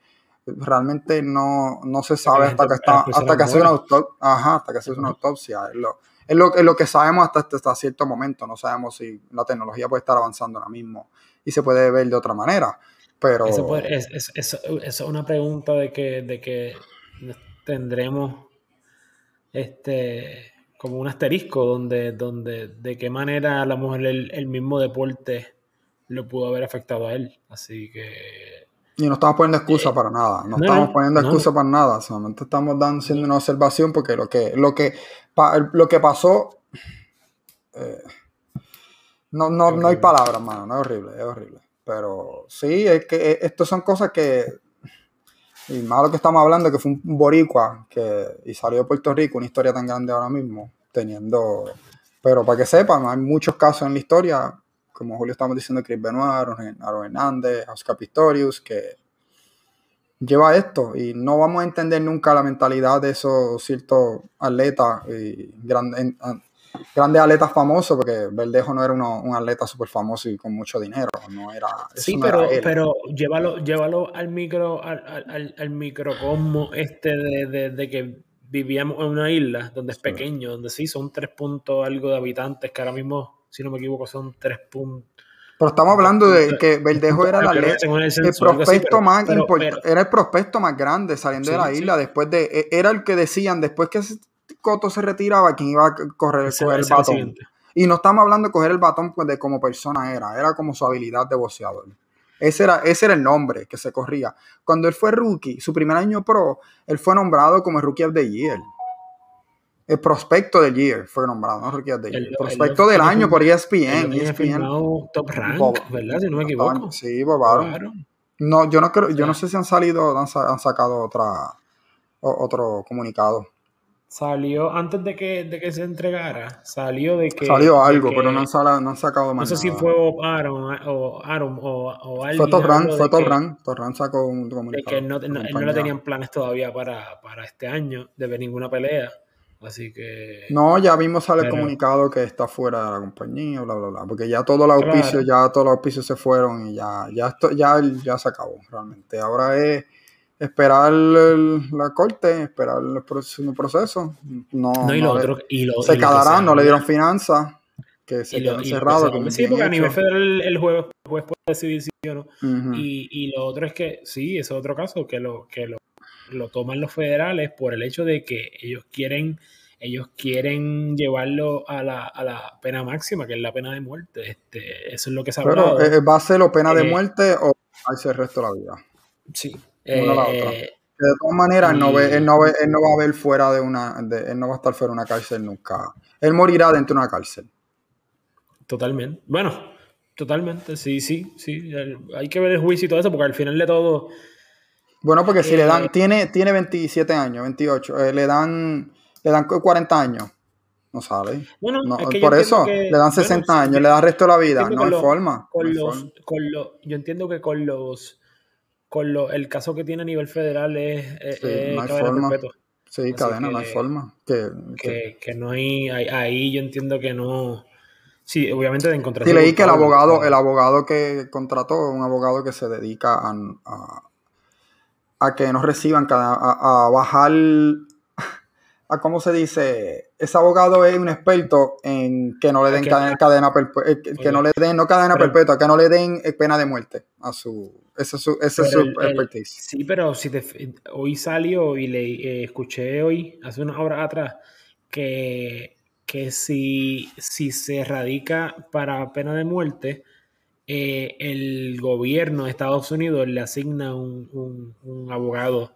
Speaker 1: realmente no, no se sabe hasta que, está, hasta que hace una autopsia. Ajá, hasta que hace una autopsia. Es lo, es lo, es lo que sabemos hasta, hasta cierto momento. No sabemos si la tecnología puede estar avanzando ahora mismo y se puede ver de otra manera. Pero
Speaker 2: Eso, puede- es, es- eso es una pregunta de que, de que tendremos este como un asterisco donde, donde de qué manera a lo mejor el, el mismo deporte lo pudo haber afectado a él. Así que
Speaker 1: Y no estamos poniendo excusa para nada, no,
Speaker 2: Eh, no,
Speaker 1: estamos poniendo
Speaker 2: no.
Speaker 1: excusa para nada, solamente estamos dando, haciendo una observación porque lo que, lo que, pa- lo que pasó, eh, no, no, no hay palabras, mano, no es horrible, es horrible. Pero sí, es que eh, esto son cosas que, y más lo que estamos hablando, que fue un boricua que, y salió de Puerto Rico, una historia tan grande ahora mismo, teniendo, pero para que sepan, hay muchos casos en la historia, como Julio estamos diciendo, Chris Benoit, Aaron Hernández, Oscar Pistorius, que lleva esto y no vamos a entender nunca la mentalidad de esos ciertos atletas y grandes, grandes atletas famosos, porque Verdejo no era uno- un atleta súper famoso y con mucho dinero, no era,
Speaker 2: sí,
Speaker 1: no era
Speaker 2: pero, pero llévalo, llévalo al micro, al, al, al- microcosmo este de, de- de que vivíamos en una isla donde es
Speaker 1: Sí.
Speaker 2: pequeño, donde sí son tres puntos algo de habitantes, que ahora mismo, si no me equivoco, son tres puntos.
Speaker 1: Pero estamos hablando de que Verdejo era el atleta,
Speaker 2: Según el
Speaker 1: prospecto más importante, era el prospecto más grande saliendo de la
Speaker 2: sí.
Speaker 1: isla después de, e- era el que decían después que Coto se retiraba, quien iba a correr,
Speaker 2: ese-
Speaker 1: coger el batón. Y no estamos hablando de coger el batón pues, de como persona era, era como su habilidad de boxeador. Ese era, ese era el nombre que se corría. Cuando él fue rookie, su primer año pro, él fue nombrado como el Rookie of the Year. El prospecto del Year fue nombrado, no Rookie of the Year. El prospecto del año por E ESPN. ESPN
Speaker 2: firmado top rank,
Speaker 1: Bob-
Speaker 2: ¿verdad? Si no me equivoco.
Speaker 1: Sí, bobaron.
Speaker 2: Claro.
Speaker 1: No, yo no creo, yo no sé si han salido, han, han sacado otra, otro comunicado.
Speaker 2: Salió antes de que, de que se entregara, salió de que.
Speaker 1: Salió
Speaker 2: de
Speaker 1: algo,
Speaker 2: que-
Speaker 1: pero no han, sala- no han sacado
Speaker 2: No
Speaker 1: más
Speaker 2: sé si
Speaker 1: nada.
Speaker 2: fue o Aaron o, Aaron o, o alguien.
Speaker 1: Fue
Speaker 2: habló
Speaker 1: fue
Speaker 2: de.
Speaker 1: Top Rank sacó un
Speaker 2: De
Speaker 1: comunicado.
Speaker 2: que no, no- no le tenían planes todavía para, para este año de ver ninguna pelea. Así que.
Speaker 1: No, ya mismo sale el
Speaker 2: Pero-
Speaker 1: comunicado que está fuera de la compañía, bla, bla, bla. Porque ya todos los auspicios, ya todos los auspicios se fueron y ya, ya esto, ya, ya se acabó realmente. Ahora es esperar el- la corte, esperar el próximo proceso. No,
Speaker 2: No, y
Speaker 1: no
Speaker 2: lo
Speaker 1: le-
Speaker 2: otro. Y lo,
Speaker 1: se
Speaker 2: y lo que
Speaker 1: quedaron, no le dieron finanzas, que se
Speaker 2: y lo-
Speaker 1: quedó
Speaker 2: y lo que
Speaker 1: encerrado.
Speaker 2: se
Speaker 1: que
Speaker 2: habla-
Speaker 1: muy
Speaker 2: sí, porque a nivel federal el, juez, el juez puede decidir sí o no. Y, y lo otro es que, sí, es otro caso, que lo, que lo, lo toman los federales por el hecho de que ellos quieren, ellos quieren llevarlo a la, a la pena máxima, que es la pena de muerte. Este, eso es lo que se ha hablado.
Speaker 1: eh, ¿va a ser o pena de
Speaker 2: Eh,
Speaker 1: muerte o hace el resto de la vida?
Speaker 2: sí.
Speaker 1: Una a la
Speaker 2: Eh,
Speaker 1: otra. Que de todas maneras, él no,
Speaker 2: y-
Speaker 1: ve- él, no ve- él no va a ver fuera de una. de- él no va a estar fuera de una cárcel nunca. Él morirá dentro de una cárcel.
Speaker 2: Totalmente. Bueno, totalmente, sí, sí, sí. El- hay que ver el juicio y todo eso, porque al final de todo,
Speaker 1: Bueno, porque si le
Speaker 2: Eh,
Speaker 1: dan. Tiene, tiene 27 años, 28. eh, le dan. Le dan 40 años. No sale.
Speaker 2: bueno,
Speaker 1: No,
Speaker 2: es que yo
Speaker 1: por eso,
Speaker 2: que-
Speaker 1: le dan
Speaker 2: bueno,
Speaker 1: 60
Speaker 2: sí,
Speaker 1: años, le dan el resto de la vida. No hay
Speaker 2: lo-
Speaker 1: forma.
Speaker 2: con los,
Speaker 1: forma.
Speaker 2: con los, yo entiendo que con los, con los, el caso que tiene a nivel federal es, es-
Speaker 1: Sí,
Speaker 2: es
Speaker 1: no hay
Speaker 2: cadena
Speaker 1: forma.
Speaker 2: perpetua.
Speaker 1: Sí,
Speaker 2: así
Speaker 1: cadena, no hay
Speaker 2: que-
Speaker 1: forma. Que, que-
Speaker 2: que, que no hay, ahí, ahí yo entiendo que no, sí, obviamente de encontrar.
Speaker 1: Sí, leí que el abogado, el abogado que contrató es un abogado que se dedica a, a, a que no reciban, cada- a, a bajar, a cómo se dice, ese abogado es un experto en que no le den
Speaker 2: Que-
Speaker 1: cadena, cadena perpe- eh, que, que no le den, no cadena perpetua, que no le den pena de muerte a su, ese es su, ese es su
Speaker 2: el- el-
Speaker 1: expertise.
Speaker 2: Sí, pero si te, hoy salió y le eh, escuché hoy, hace unas horas atrás, que que si, si se radica para pena de muerte, eh, el gobierno de Estados Unidos le asigna un, abogado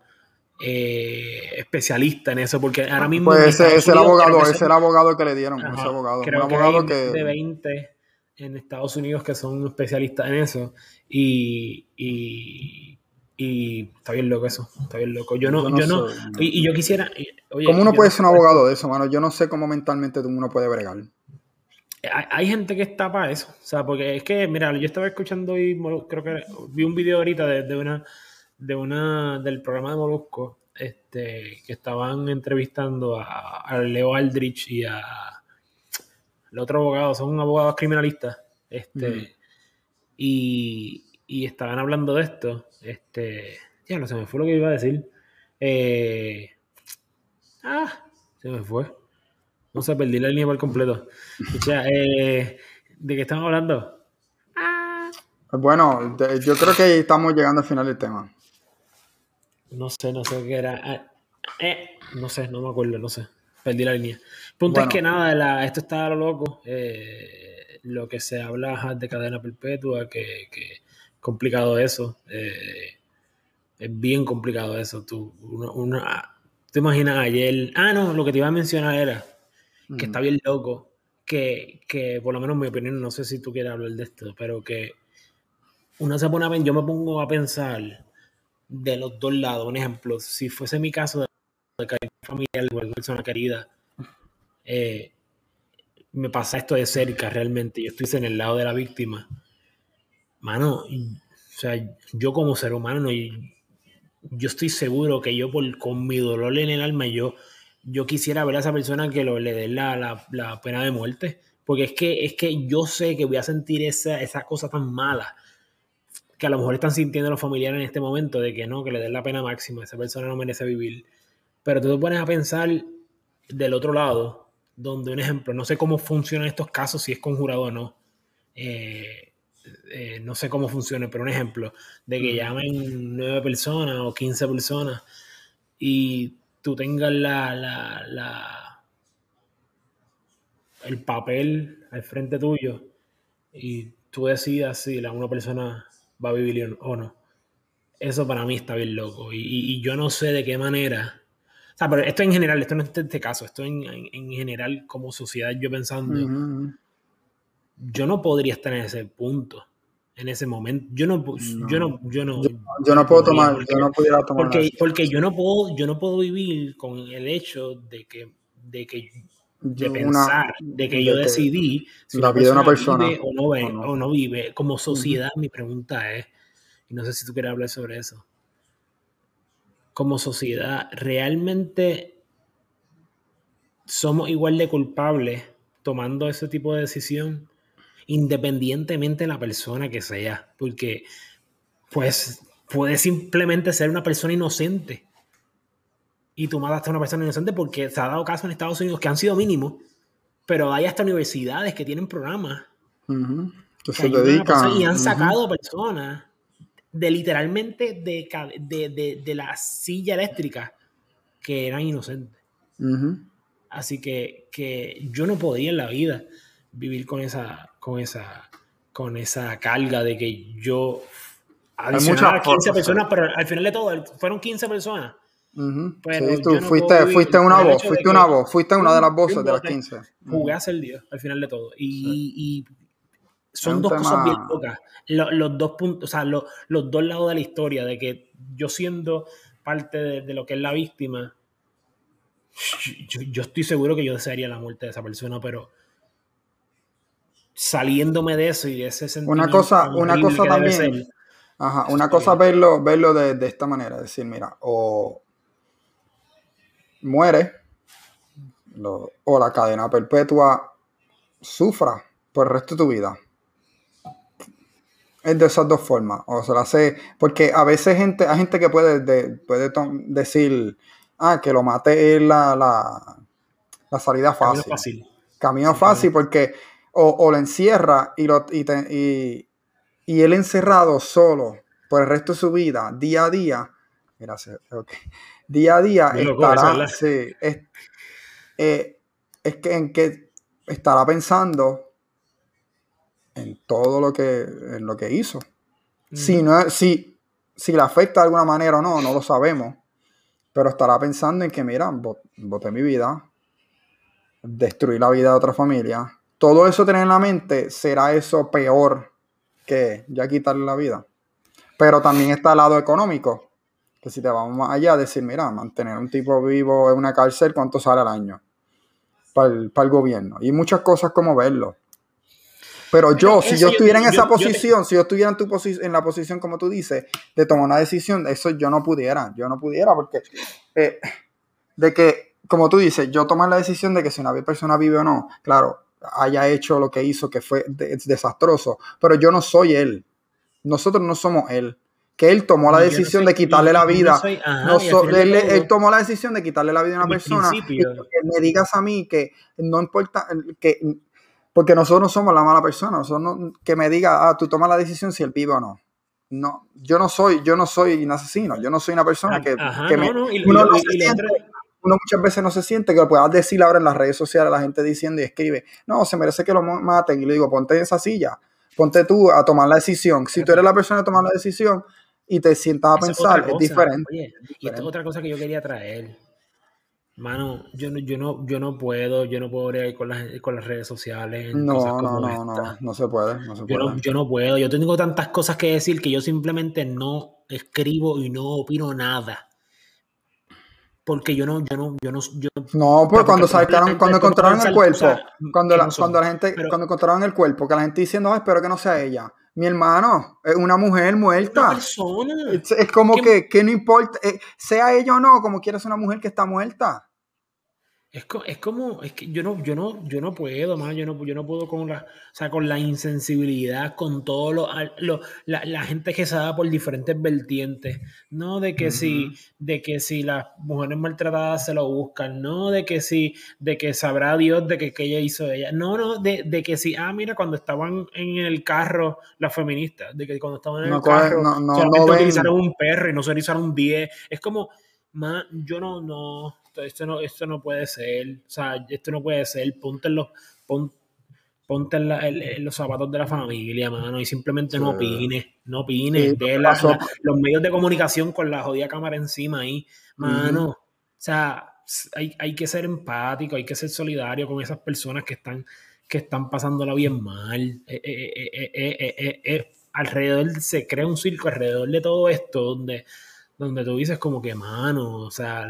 Speaker 2: eh, especialista en eso, porque ahora mismo...
Speaker 1: Pues ese, es el abogado, ese el abogado que le dieron, ese abogado.
Speaker 2: Creo
Speaker 1: un abogado
Speaker 2: que, de 20 en Estados Unidos que son especialistas en eso y, y, está bien loco eso, está bien loco. Yo no, yo no, y, yo quisiera...
Speaker 1: ¿Cómo uno puede ser un abogado de eso, mano? Yo no sé cómo mentalmente uno puede bregar
Speaker 2: hay, gente que está para eso. O sea, porque es que, mira, yo estaba escuchando y creo que vi un video ahorita de, una, de una, del programa de Molusco, este, que estaban entrevistando a, Leo Aldrich y a el otro abogado, son abogados criminalistas, este, y, y, estaban hablando de esto, este, ya no se me fue lo que iba a decir. Eh, ah, se me fue. No sé, perdí la línea por completo. Eh, ¿de qué estamos hablando?
Speaker 1: Bueno, yo creo que estamos llegando al final del tema.
Speaker 2: No sé, no sé qué era. Ah, eh, no sé, no me acuerdo, no sé. Perdí la línea. Punto es que nada, esto está a lo loco. Eh, lo que se habla de cadena perpetua, que, que complicado eso. es bien complicado eso. Tú, una, ¿Te imaginas ayer? Ah, no, lo que te iba a mencionar era que está bien loco, que, que, por lo menos en mi opinión, no sé si tú quieres hablar de esto, pero que uno se pone a yo me pongo a pensar de los dos lados. Un ejemplo, si fuese mi caso de que hay familia o persona querida, eh, me pasa esto de cerca realmente, yo estoy en el lado de la víctima. Mano, o sea, yo como ser humano, yo estoy seguro que yo por, con mi dolor en el alma, yo yo quisiera ver a esa persona que lo, le dé la, pena de muerte. Porque es que, es que yo sé que voy a sentir esa, esa cosa tan mala que a lo mejor están sintiendo los familiares en este momento de que no, que le den la pena máxima, esa persona no merece vivir. Pero tú te pones a pensar del otro lado, donde un ejemplo, no sé cómo funcionan estos casos, si es conjurado o no. Eh, eh, no sé cómo funciona, pero un ejemplo de que llamen nueve personas o quince personas y tú tengas la, la, el papel al frente tuyo y tú decidas si la una persona va a vivir o no. Eso para mí está bien loco. Y, yo no sé de qué manera. O sea, pero esto en general, esto no es este caso, esto en, en, general como sociedad, yo pensando, yo no podría estar en ese punto en ese momento. Yo no, yo no, yo no,
Speaker 1: yo, no puedo tomar, yo no pudiera tomar.
Speaker 2: Porque, porque yo no puedo, yo no puedo vivir con el hecho de que, de que de pensar, de que yo decidí
Speaker 1: si la vida de una persona
Speaker 2: vive o, no, vive, o, no. vive. Como sociedad, mi pregunta es, y no sé si tú quieres hablar sobre eso. Como sociedad, ¿realmente somos igual de culpables tomando ese tipo de decisión? independientemente de la persona que sea, porque pues puede simplemente ser una persona inocente. Y tú mataste a una persona inocente porque se ha dado caso en Estados Unidos que han sido mínimos, pero hay hasta universidades que tienen programas y han sacado personas de literalmente de, de, la silla eléctrica que eran inocentes. Así que, que yo no podía en la vida vivir con esa, con esa, con esa carga de que yo adicionaba 15 personas, pero al final de todo fueron 15 personas.
Speaker 1: sí, tú fuiste, fuiste una voz, fuiste una voz, fuiste una de las voces de las 15.
Speaker 2: Jugué a ser Dios al final de todo. Y, son dos cosas bien locas. Los, dos puntos, o sea, los, dos lados de la historia, de que yo siendo parte de, lo que es la víctima, yo, yo, estoy seguro que yo desearía la muerte de esa persona, pero saliéndome de eso y de ese sentimiento.
Speaker 1: Una cosa, una cosa también. Ajá, una cosa verlo, verlo de, de, esta manera, decir, mira, o muere, o la cadena perpetua sufra por el resto de tu vida. Es de esas dos formas. O se la hace. Porque a veces gente, hay gente que puede, puede decir, ah, que lo mate es la, la, la salida fácil. Camino fácil. Camino fácil, porque o, lo encierra y, lo, y, y, él encerrado solo por el resto de su vida, día a día, día a día estará, eh, es que en que estará pensando en todo lo que, en lo que hizo. Si, no, si, si le afecta de alguna manera o no, no lo sabemos. Pero estará pensando en que, mira, boté mi vida, destruí la vida de otra familia. Todo eso tener en la mente, será eso peor que ya quitarle la vida. Pero también está el lado económico, que si te vamos más allá, decir, mira, mantener un tipo vivo en una cárcel, ¿cuánto sale al año? Para el, para el gobierno. Y muchas cosas como verlo. Pero yo, si yo estuviera en esa posición, si yo estuviera en, tu en la posición, como tú dices, de tomar una decisión, eso yo no pudiera. Yo no pudiera porque eh, de que, como tú dices, yo tomar la decisión de que si una persona vive o no, claro, haya hecho lo que hizo, que fue desastroso, pero yo no soy él. Nosotros no somos él. Que él tomó la decisión de quitarle la vida. él, tomó la decisión de quitarle la vida a una persona. Y que me digas a mí que no importa, que porque nosotros no somos la mala persona, nosotros que me diga, ah, tú tomas la decisión si él vive o no. No, yo no soy, yo no soy un asesino, yo no soy una persona que, me, uno, muchas veces no se siente que lo puedas decir ahora en las redes sociales, la gente diciendo y escribe, no, se merece que lo maten. Y le digo, ponte en esa silla, ponte tú a tomar la decisión. Si tú eres la persona a tomar la decisión y te sientas a pensar, es, diferente.
Speaker 2: Oye, y esto es otra cosa que yo quería traer. Mano, yo no, yo no, yo no puedo, yo no puedo ir con las, con las redes sociales.
Speaker 1: No, no, no, no, no se puede, no se
Speaker 2: yo, No, yo no puedo, yo tengo tantas cosas que decir que yo simplemente no escribo y no opino nada. Porque yo no, yo no, yo no, yo,
Speaker 1: no, pues cuando sacaron, cuando encontraron el cuerpo, cuando la, cuando la gente, cuando encontraron el cuerpo, que la gente diciendo, espero que no sea ella. Mi hermano, es una mujer muerta. Una persona. Es, como que, que no importa, eh, sea ella o no, como quieras una mujer que está muerta.
Speaker 2: Es, es, como, es que yo no, yo no, yo no puedo, más, yo no, yo no puedo con la, o sea, con la insensibilidad, con todo lo, lo la, la, gente que se da por diferentes vertientes, no de que si, de que si las mujeres maltratadas se lo buscan, no de que si, de que sabrá Dios de que, que ella hizo ella, no, no, de, de, que si, ah, mira, cuando estaban en el carro las feministas, de que cuando estaban en el carro no, no, solamente utilizaron un perro y no se utilizaron un 10, es como, yo no, no, esto, no, esto no puede ser, o sea, esto no puede ser, ponte en los, ponte en, los zapatos de la familia, mano, y simplemente no opines, no opines, de los medios de comunicación con la jodida cámara encima ahí, mano, o sea, hay, hay, que ser empático, hay que ser solidario con esas personas que están, que están pasándola bien mal. Eh, eh, eh, alrededor se crea un circo alrededor de todo esto donde donde tú dices como que, mano, o sea,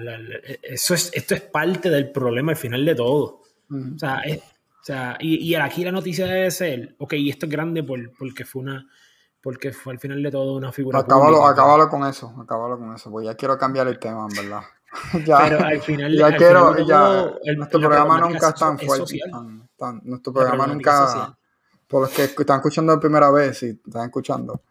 Speaker 2: eso es, esto es parte del problema al final de todo. O sea, o sea y, y, aquí la noticia debe ser, ok, y esto es grande por, porque fue una, porque fue al final de todo una figura.
Speaker 1: Acábalo, acábalo con eso, acabalo con eso, porque ya quiero cambiar el tema, en verdad. ya, Pero al final, ya quiero, ya, nuestro programa nunca es tan fuerte. nuestro programa nunca, por los que están escuchando de primera vez, si están escuchando,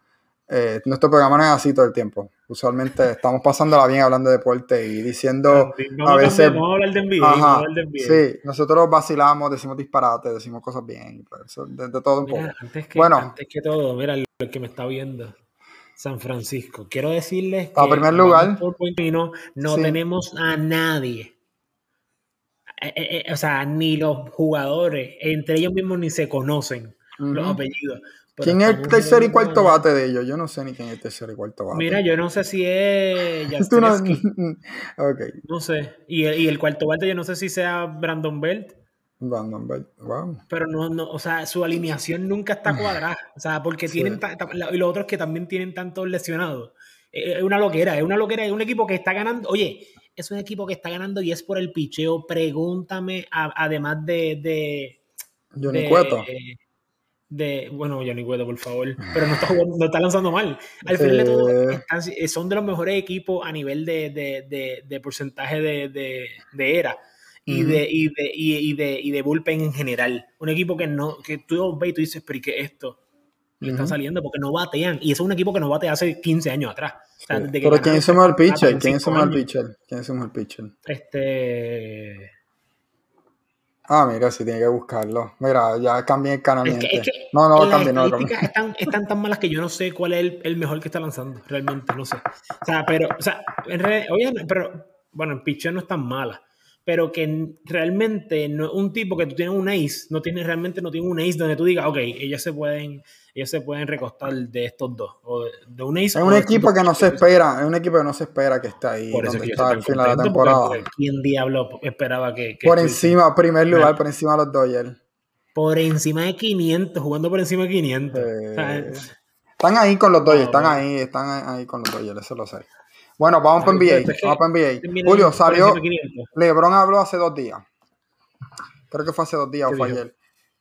Speaker 1: eh, nuestro programa no es así todo el tiempo. Usualmente estamos pasándola bien hablando de deporte y diciendo a veces. Vamos a hablar de NBA, ajá, Sí, nosotros vacilamos, decimos disparates, decimos cosas bien, de, todo un poco.
Speaker 2: Antes que, bueno, antes que todo, mira lo que me está viendo. San Francisco. Quiero decirles que.
Speaker 1: A primer lugar.
Speaker 2: No, no tenemos a nadie. Eh, eh, o sea, ni los jugadores, entre ellos mismos ni se conocen los apellidos.
Speaker 1: ¿Quién es el tercer y cuarto bate de ellos? Yo no sé ni quién es el tercer y cuarto bate.
Speaker 2: Mira, yo no sé si es. no... okay. no sé. Y el, y el, cuarto bate, yo no sé si sea Brandon Belt.
Speaker 1: Brandon Belt, wow.
Speaker 2: Pero no, no, o sea, su alineación nunca está cuadrada. O sea, porque tienen. Y los otros que también tienen tantos lesionados. Es una loquera, es una loquera. Es un equipo que está ganando. Oye, es un equipo que está ganando y es por el picheo. Pregúntame, además de. de
Speaker 1: Johnny Cueto
Speaker 2: de, bueno, Johnny Cueto, por favor, pero no está, no está lanzando mal. Al final de todo, eh. son de los mejores equipos a nivel de, de, de, porcentaje de, era. Y, de, y, de, y, de, y de bullpen en general. Un equipo que no, que tú ves y tú dices, pero ¿y qué es esto? Le está saliendo porque no batean. Y es un equipo que no batea hace 15 años atrás.
Speaker 1: pero ¿quién es el pitcher? ¿Quién es el pitcher? ¿Quién es el pitcher?
Speaker 2: Este.
Speaker 1: Ah, mira, sí tiene que buscarlo. Mira, ya cambié el canal. no, no,
Speaker 2: cambié, no, Están, están, tan malas que yo no sé cuál es el, mejor que está lanzando, realmente, no sé. O sea, pero, o sea, en realidad, oye, pero, bueno, en pitcher no es tan mala, pero que realmente no, un tipo que tú tienes un ace, no tiene realmente no tiene un ace donde tú digas, ok, ellos se pueden, ellos se pueden recostar de estos dos. O de, un ace
Speaker 1: es un equipo que no se espera, es un equipo que no se espera que esté ahí
Speaker 2: por eso
Speaker 1: donde
Speaker 2: que
Speaker 1: está al final de la temporada.
Speaker 2: ¿Quién diablo esperaba que, que
Speaker 1: por encima, primer lugar, por encima de los Dodgers.
Speaker 2: Por encima de 500, jugando por encima de 500.
Speaker 1: Eh, están ahí con los Dodgers, están ahí, están ahí con los Dodgers, eso lo sé. Bueno, vamos para NBA, vamos para NBA. Julio, salió,
Speaker 2: encima de 500.
Speaker 1: LeBron habló hace dos días. Creo que fue hace dos días o
Speaker 2: ¿Qué
Speaker 1: fue
Speaker 2: dijo?
Speaker 1: ayer.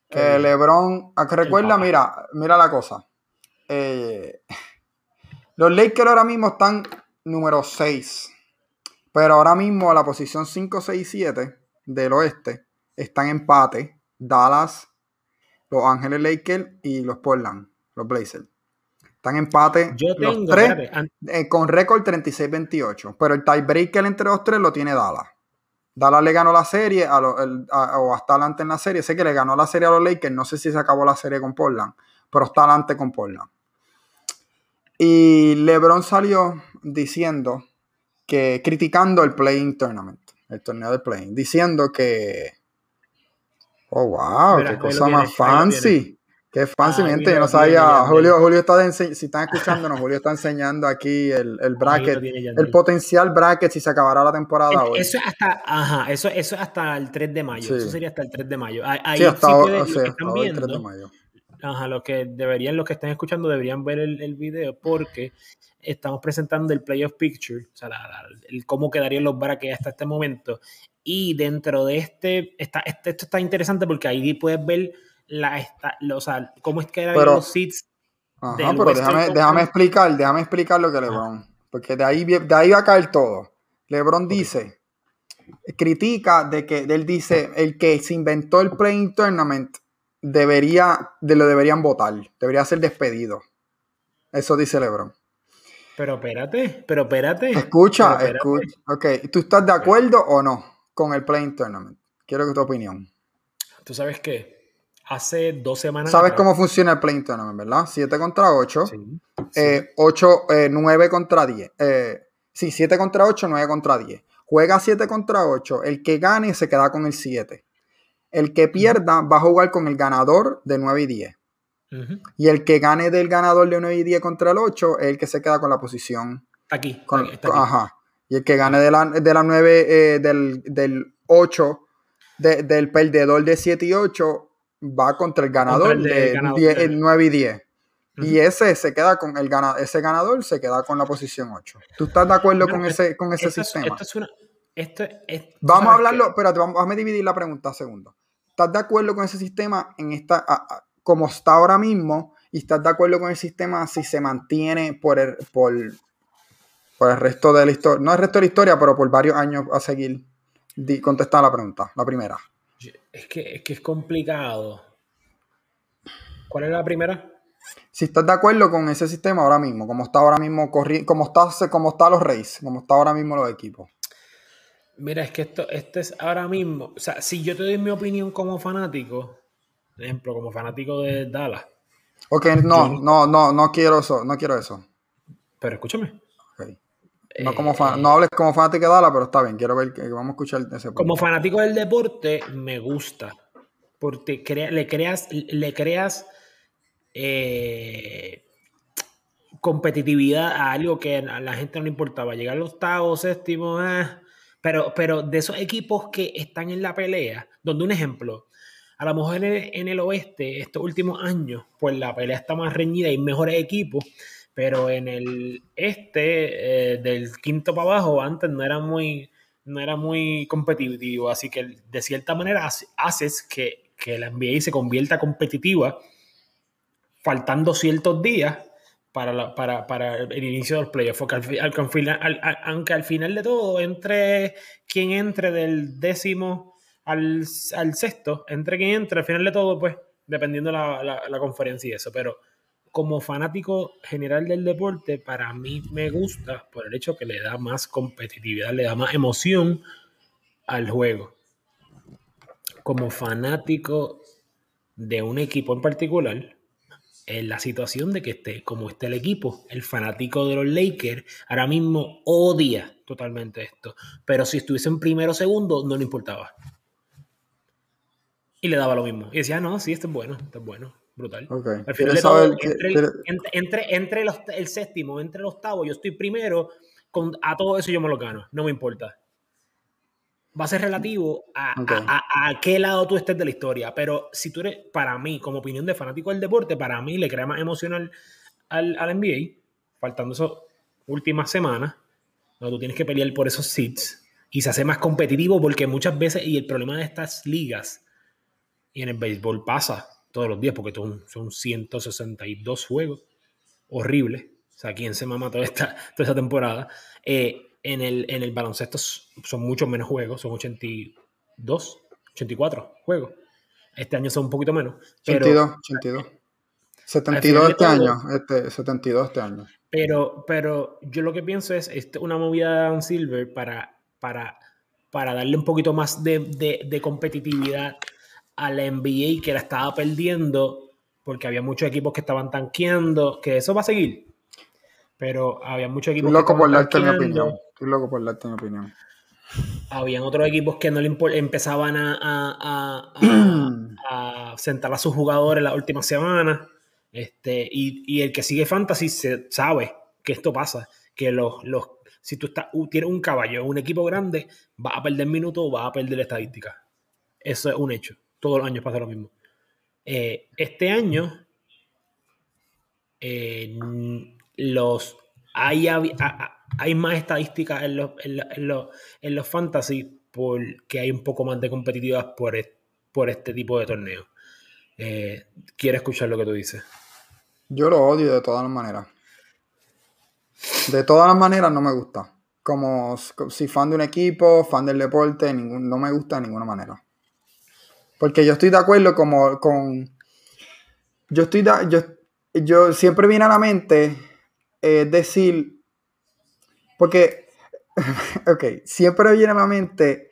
Speaker 2: ¿Qué
Speaker 1: Eh? LeBron, a que recuerda, mira, mira la cosa. Eh, los Lakers ahora mismo están número 6. Pero ahora mismo a la posición 5, 6 y 7 del oeste están empate Dallas, Los Ángeles Lakers y los Portland, los Blazers. Están empate
Speaker 2: Yo
Speaker 1: los
Speaker 2: tengo,
Speaker 1: tres
Speaker 2: espérate,
Speaker 1: eh, con récord 36-28. Pero el tiebreaker entre los tres lo tiene Dallas. Dallas le ganó la serie a lo- el- a- o hasta adelante en la serie. Sé que le ganó la serie a los Lakers. No sé si se acabó la serie con Portland, pero está adelante con Portland. Y LeBron salió diciendo que, criticando el Playing Tournament, el torneo de Playing, diciendo que, oh wow,
Speaker 2: Mira,
Speaker 1: qué cosa más fancy. Qué fancy,
Speaker 2: Ah,
Speaker 1: Yo no sabía.
Speaker 2: mira, mira.
Speaker 1: Julio, Julio está de si están escuchándonos, Julio está enseñando aquí el, el bracket, el potencial bracket si se acabará la temporada hoy.
Speaker 2: Eso es hasta, ajá, eso, eso es hasta el 3 de mayo.
Speaker 1: Sí.
Speaker 2: Eso sería hasta el 3 de mayo. Ahí,
Speaker 1: Sí, hasta
Speaker 2: sí
Speaker 1: hoy,
Speaker 2: puede-
Speaker 1: o
Speaker 2: los
Speaker 1: sea,
Speaker 2: que
Speaker 1: hasta
Speaker 2: están
Speaker 1: hoy, 3 de
Speaker 2: viendo,
Speaker 1: mayo.
Speaker 2: ajá, los que deberían, los que estén escuchando deberían ver el, el video porque estamos presentando el playoff picture, o sea, la- la- el cómo quedarían los brackets hasta este momento. Y dentro de este, está, este- esto está interesante porque ahí puedes ver la, esta- lo- o sea, cómo es que eran
Speaker 1: Pero-
Speaker 2: los seats
Speaker 1: Ajá,
Speaker 2: del
Speaker 1: pero déjame, déjame explicar, déjame explicar lo que LeBron, porque de ahí, de ahí va a caer todo. LeBron dice, critica de que él dice, el que se inventó el Playing Tournament debería, de lo deberían votar, debería ser despedido. Eso dice LeBron.
Speaker 2: Pero espérate, pero espérate.
Speaker 1: Escucha,
Speaker 2: pero espérate.
Speaker 1: escucha. Ok, ¿tú estás de acuerdo o no con el Playing Tournament? Quiero que tu opinión.
Speaker 2: Tú sabes qué, hace dos semanas.
Speaker 1: ¿Sabes
Speaker 2: atrás-
Speaker 1: cómo funciona el Playing Tournament, verdad? 7 contra 8.
Speaker 2: Sí,
Speaker 1: Eh, 8, 9 contra 10. Eh, sí, 7 contra 8, 9 contra 10. Juega 7 contra 8. El que gane se queda con el 7. El que pierda va a jugar con el ganador de 9 y 10.
Speaker 2: Ujú.
Speaker 1: Y el que gane del ganador de 9 y 10 contra el 8 es el que se queda con la posición.
Speaker 2: Aquí.
Speaker 1: con-
Speaker 2: aquí, está aquí.
Speaker 1: ajá. Y el que gane de la, de la 9, eh, del, del 8, de- del perdedor de 7 y 8, va contra el ganador
Speaker 2: el de ganador,
Speaker 1: 10,
Speaker 2: de-
Speaker 1: eh, 9 y 10. Y ese se queda con el gana, ese ganador se queda con la posición 8. ¿Tú estás de acuerdo con ese, con ese
Speaker 2: Esto
Speaker 1: sistema?
Speaker 2: esto es una. Esto es- tú
Speaker 1: vamos a hablarlo,
Speaker 2: que-
Speaker 1: espérate, vamos, déjame dividir la pregunta segundo. ¿Estás de acuerdo con ese sistema en esta, a- a- como está ahora mismo? ¿Y estás de acuerdo con el sistema si se mantiene por el, por, por el resto de la historia? No el resto de la historia, pero por varios años a seguir. Di, contestar la pregunta, la primera.
Speaker 2: Es que, es que es complicado. ¿Cuál es la primera?
Speaker 1: Si estás de acuerdo con ese sistema ahora mismo, como está ahora mismo corri como está, como está los Rays, como está ahora mismo los equipos.
Speaker 2: Mira, es que esto, esto es ahora mismo. O sea, si yo te doy mi opinión como fanático, por ejemplo, como fanático de Dallas,
Speaker 1: Ok, no,
Speaker 2: Yo-
Speaker 1: no, no, no quiero eso, no quiero eso.
Speaker 2: pero escúchame.
Speaker 1: No, como fan- no hables como fanático de Dallas, pero está bien, quiero ver que vamos a escuchar ese punto.
Speaker 2: Como fanático del deporte, me gusta. Porque crea- le creas, le creas eh, competitividad a algo que a la gente no le importaba. Llegar a los octavos, séptimo, ah. pero, pero de esos equipos que están en la pelea, donde un ejemplo, a lo mejor en el, en el oeste, estos últimos años, pues la pelea está más reñida y mejores equipos, pero en el este, eh, del quinto para abajo, antes no era muy, no era muy competitivo, así que de cierta manera hace- haces que, que la NBA se convierta competitiva faltando ciertos días para, para, para el inicio de los porque aunque al final de todo entre quien entre del décimo al, al sexto, entre quien entre, al final de todo, pues, dependiendo la, la, la conferencia y eso, pero como fanático general del deporte, para mí me gusta por el hecho que le da más competitividad, le da más emoción al juego. Como fanático de un equipo en particular, en la situación de que esté como está el equipo, el fanático de los Lakers ahora mismo odia totalmente esto. Pero si estuviesen primero o segundo, no le importaba. Y le daba lo mismo. Y decía, ah, no, sí, este es bueno, este es bueno. Brutal. Al final de todo, entre, entre, el séptimo, entre el octavo, yo estoy primero, con, a todo eso yo me lo gano, no me importa va a ser relativo a, a, qué lado tú estés de la historia. Pero si tú eres, para mí, como opinión de fanático del deporte, para mí le crea más emocional al, al NBA, faltando esas últimas semanas, donde tú tienes que pelear por esos seats y se hace más competitivo porque muchas veces, y el problema de estas ligas, y en el béisbol pasa todos los días, porque son, son 162 juegos, horrible. O sea, ¿quién se mama toda esta, toda esta temporada? Eh, en el, en el baloncesto son muchos menos juegos, son 82, 84 juegos. Este año son un poquito menos.
Speaker 1: 82, 82. 72 este año, este, 72 este año.
Speaker 2: Pero, pero yo lo que pienso es, una movida de Adam Silver para, para, para darle un poquito más de, de, de competitividad a la NBA que la estaba perdiendo porque había muchos equipos que estaban tanqueando, que eso va a seguir. Pero había muchos equipos
Speaker 1: Estoy loco por darte mi opinión. Estoy loco por darte mi opinión.
Speaker 2: Habían otros equipos que no le empezaban a, a, a, sentar a sus jugadores la última semana. Este, y, y, el que sigue Fantasy se sabe que esto pasa. Que los, los, si tú estás, tienes un caballo un equipo grande, vas a perder minutos o vas a perder estadística. Eso es un hecho. Todos los años pasa lo mismo. Eh, este año, eh, los hay, hay más estadísticas en los, en, los, en los fantasy porque hay un poco más de competitividad por, por este tipo de torneo. Eh, quiero escuchar lo que tú dices.
Speaker 1: Yo lo odio de todas las maneras. De todas las maneras no me gusta. Como si fan de un equipo, fan del deporte, no me gusta de ninguna manera. Porque yo estoy de acuerdo como con... Yo estoy yo, yo siempre viene a la mente es decir, porque, ok, siempre viene a la mente,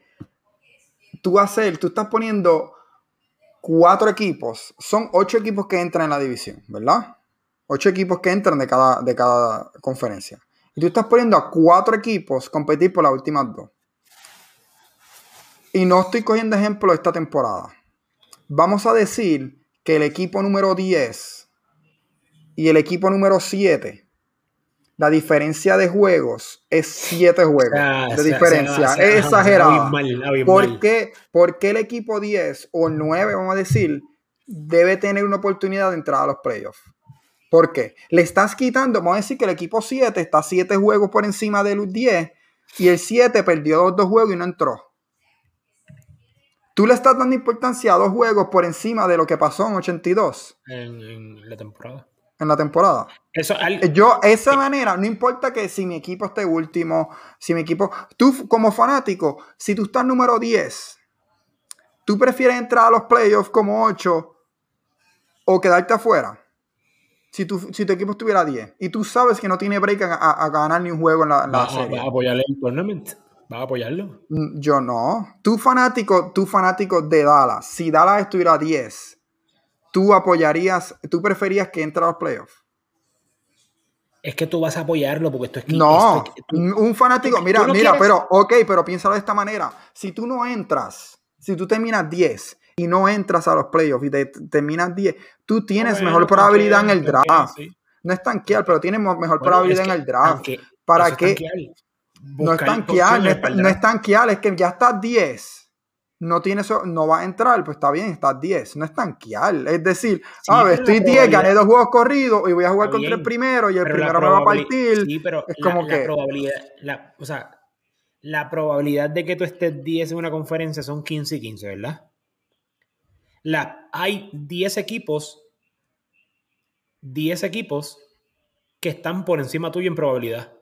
Speaker 1: tú hacer, tú estás poniendo cuatro equipos, son ocho equipos que entran en la división, ¿verdad? Ocho equipos que entran de cada, de cada conferencia. Y tú estás poniendo a cuatro equipos competir por las últimas dos. Y no estoy cogiendo ejemplo de esta temporada. Vamos a decir que el equipo número 10 y el equipo número 7 la diferencia de juegos es siete juegos de diferencia. es exagerada. ¿Por qué? Porque el equipo 10 o 9, vamos a decir, debe tener una oportunidad de entrar a los playoffs? ¿Por qué? Le estás quitando, vamos a decir que el equipo 7 está siete juegos por encima del 10 y el 7 perdió dos, dos juegos y no entró. Tú le estás dando importancia a dos juegos por encima de lo que pasó en 82.
Speaker 2: en la temporada
Speaker 1: en la temporada.
Speaker 2: Eso,
Speaker 1: Yo, esa manera, no importa que si mi equipo esté último, si mi equipo. Tú, como fanático, si tú estás número 10, ¿tú prefieres entrar a los playoffs como 8 o quedarte afuera? Si tu, si tu equipo estuviera 10 y tú sabes que no tiene break a, ganar ni un juego en la, serie.
Speaker 2: ¿Vas a apoyarle el tournament? ¿Vas a apoyarlo?
Speaker 1: Mm, yo no. Tú fanático, tú fanático de Dallas, si Dallas estuviera 10 tú apoyarías, tú preferías que entre a los playoffs?
Speaker 2: Es que tú vas a apoyarlo porque esto es que.
Speaker 1: No, un fanático, mira, mira, pero, ok, pero piénsalo de esta manera. Si tú no entras, si tú terminas 10 y no entras a los playoffs y te, terminas 10, tú tienes mejor probabilidad en el draft. No es tanquear, pero tienes mejor probabilidad en el draft. ¿Para qué? No es tanquear, no es tanquear, es que ya estás 10 no tiene eso, no va a entrar, pues está bien, estás 10, no es tanquear. Es decir, a ver, estoy 10, gané dos juegos corridos y voy a jugar contra el primero y el primero me va a partir.
Speaker 2: Sí, pero es como que... probabilidad, la, o sea, la probabilidad de que tú estés 10 en una conferencia son 15 y 15, ¿verdad? La, hay 10 equipos, 10 equipos que están por encima tuyo en probabilidad.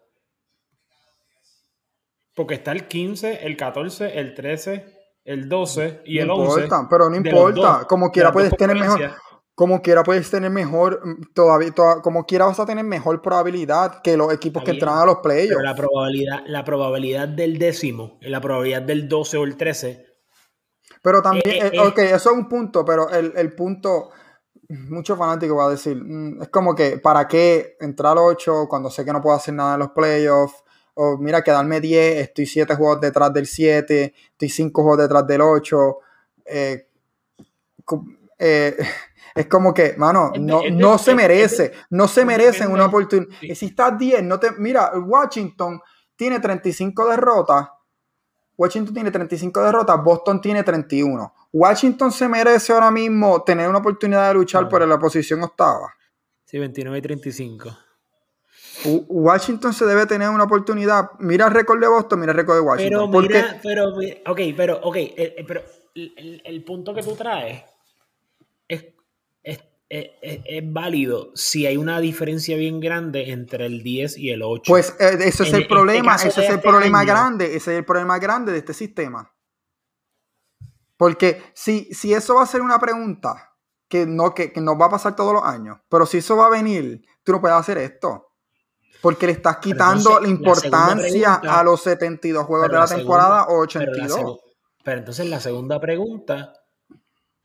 Speaker 2: Porque está el 15, el 14, el 13, el 12 y el 11.
Speaker 1: pero no importa, como quiera puedes tener mejor. Como quiera puedes tener mejor, todavía, como quiera vas a tener mejor probabilidad que los equipos que entran a los playoffs.
Speaker 2: la probabilidad, la probabilidad del décimo, la probabilidad del 12 o el 13.
Speaker 1: Pero también, eh, eh, eh. ok, eso es un punto, pero el, punto, mucho fanático va a decir, mm, es como que, ¿para qué entrar 8 cuando sé que no puedo hacer nada en los playoffs? O mira, quedarme 10, estoy 7 juegos detrás del 7, estoy 5 juegos detrás del 8. Eh, eh, es como que, mano, no, no se merece, no se merecen una oportunidad. Si estás 10, no te. Mira, Washington tiene 35 derrotas. Washington tiene 35 derrotas, Boston tiene 31. Washington se merece ahora mismo tener una oportunidad de luchar por la posición octava.
Speaker 2: Sí, 29 y 35.
Speaker 1: Washington se debe tener una oportunidad. Mira el récord de Boston, mira el récord de Washington.
Speaker 2: Pero, mira, pero, ok, pero, ok, eh, pero el, punto que tú traes es, es, válido si hay una diferencia bien grande entre el 10 y el 8.
Speaker 1: Pues eh, eso es el este problema, ese es el este problema grande, ese es el problema grande de este sistema. Porque si, si eso va a ser una pregunta que no, que, que nos va a pasar todos los años, pero si eso va a venir, tú no puedes hacer esto. Porque le estás quitando la importancia a los 72 juegos de la, temporada o 82.
Speaker 2: Pero, entonces la segunda pregunta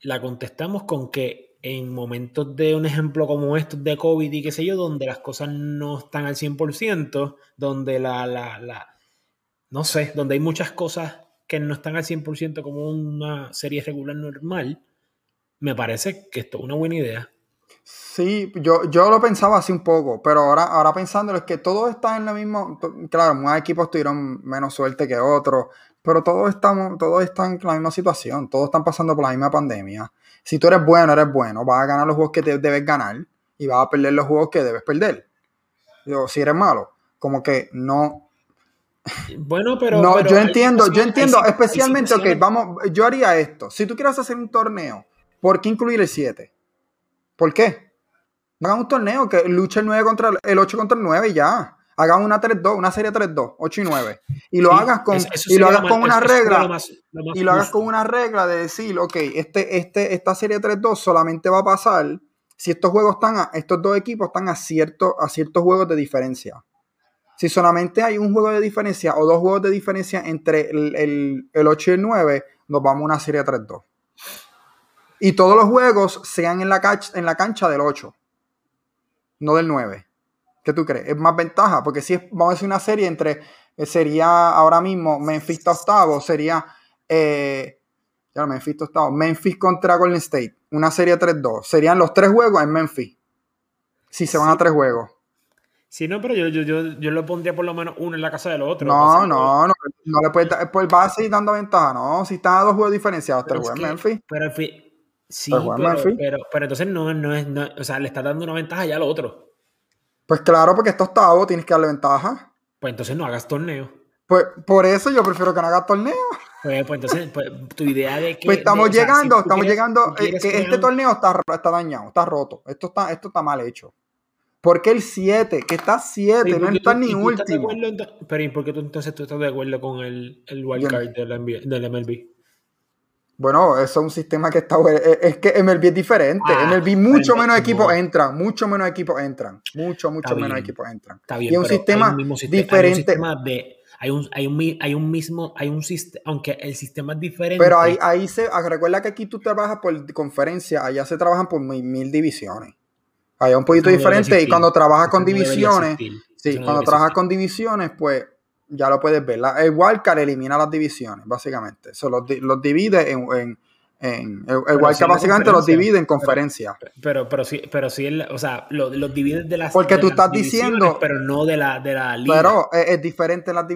Speaker 2: la contestamos con que en momentos de un ejemplo como estos de COVID y qué sé yo, donde las cosas no están al 100%, donde la, la, la no sé, donde hay muchas cosas que no están al 100% como una serie regular normal, me parece que esto es una buena idea.
Speaker 1: Sí, yo, yo lo pensaba así un poco, pero ahora, ahora pensándolo es que todos están en lo mismo. Claro, muchos equipos tuvieron menos suerte que otros, pero todos estamos, todos están en la misma situación, todos están pasando por la misma pandemia. Si tú eres bueno, eres bueno, vas a ganar los juegos que te debes ganar y vas a perder los juegos que debes perder. Digo, si eres malo, como que no.
Speaker 2: Bueno, pero.
Speaker 1: No, yo entiendo, yo entiendo, especialmente, ok, vamos, yo haría esto. Si tú quieres hacer un torneo, ¿por qué incluir el 7? ¿Por qué? Hagan un torneo que luche el 9 contra el 8 contra el 9 y ya. Hagan una 3-2, una serie 3-2, 8 y 9. Y lo hagas con, y lo hagas con una regla. y lo hagas con una regla de decir, ok, este, este, esta serie 3-2 solamente va a pasar si estos juegos están a, estos dos equipos están a, cierto, a ciertos juegos de diferencia. Si solamente hay un juego de diferencia o dos juegos de diferencia entre el, el, el 8 y el 9, nos vamos a una serie 3-2 y todos los juegos sean en la, cancha, en la cancha del 8, no del 9. ¿Qué tú crees? Es más ventaja, porque si es, vamos a decir una serie entre, eh, sería ahora mismo Memphis octavo, sería, eh, ya Memphis octavo, Memphis contra Golden State, una serie 3-2, serían los tres juegos en Memphis, si se van a tres juegos.
Speaker 2: Sí, no, pero yo, yo, yo, yo lo pondría por lo menos uno en la casa del otro.
Speaker 1: No, no, no, no le puedes dar, pues va a seguir dando ventaja, no, si están a dos juegos diferenciados, tres juegos en Memphis.
Speaker 2: Pero Sí, pero, pero, entonces no, no es, no, o sea, le está dando una ventaja ya al otro.
Speaker 1: Pues claro, porque está octavo, tienes que darle ventaja.
Speaker 2: Pues entonces no hagas torneo.
Speaker 1: Pues por eso yo prefiero que no hagas torneo.
Speaker 2: Pues, pues entonces, pues, tu idea de que.
Speaker 1: Pues estamos llegando, estamos llegando. Eh, que este torneo está, está dañado, está roto. Esto está, esto está mal hecho. Porque el 7, que está 7, no está ni último.
Speaker 2: pero ¿y por qué tú entonces tú estás de acuerdo con el, el wildcard del MLB?
Speaker 1: Bueno, eso es un sistema que está. Es que MLB es diferente. Ah, MLB mucho menos equipos entran, mucho menos equipos entran, mucho, mucho menos equipos entran.
Speaker 2: Está bien, y es un sistema diferente. Hay un, hay, un, hay un, mismo, hay un sistema, aunque el sistema es diferente.
Speaker 1: Pero ahí, ahí se, ah, recuerda que aquí tú trabajas por conferencia, allá se trabajan por mil, divisiones. Hay un poquito diferente y cuando trabajas con divisiones, sí, cuando trabajas con divisiones, pues ya lo puedes ver. el wildcard elimina las divisiones, básicamente. So, los, los, divide en, en, el, wildcard básicamente los divide en conferencias.
Speaker 2: Pero, pero, sí, pero sí, o sea, los, los divide de las
Speaker 1: Porque tú estás diciendo.
Speaker 2: Pero no de la, de la liga.
Speaker 1: Pero es, diferente en, la,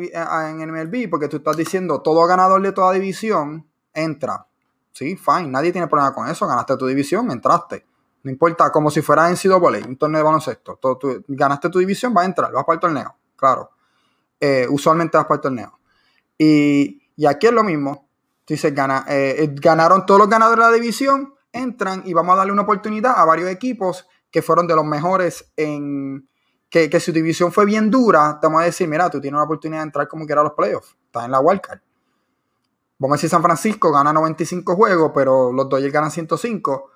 Speaker 1: en MLB, porque tú estás diciendo todo ganador de toda división entra. Sí, fine, nadie tiene problema con eso. Ganaste tu división, entraste. No importa, como si fuera en CWA, un torneo de baloncesto. Todo, ganaste tu división, va a entrar, vas para el torneo, claro. Eh, usualmente vas para el torneo. Y, aquí es lo mismo. Dices, gana, eh, eh, ganaron todos los ganadores de la división, entran y vamos a darle una oportunidad a varios equipos que fueron de los mejores en que, su división fue bien dura. Te vamos a decir, mira, tú tienes una oportunidad de entrar como quiera a los playoffs. Estás en la wildcard. Vamos a decir, San Francisco gana 95 juegos, pero los Dodgers ganan 105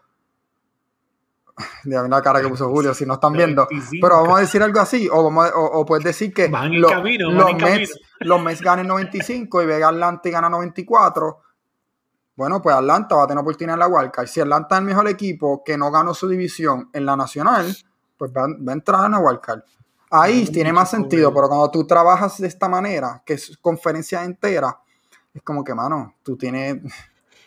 Speaker 1: de la cara que puso Julio, si no están viendo. Pero vamos a decir algo así, o, vamos o, puedes decir que los, Mets, los Mets ganan 95 y Vega Atlante gana 94. Bueno, pues Atlanta va a tener oportunidad en la wildcard. Si Atlanta es el mejor equipo que no ganó su división en la nacional, pues va, va a entrar en la wildcard. Ahí tiene más sentido, pero cuando tú trabajas de esta manera, que es conferencia entera, es como que, mano, tú tienes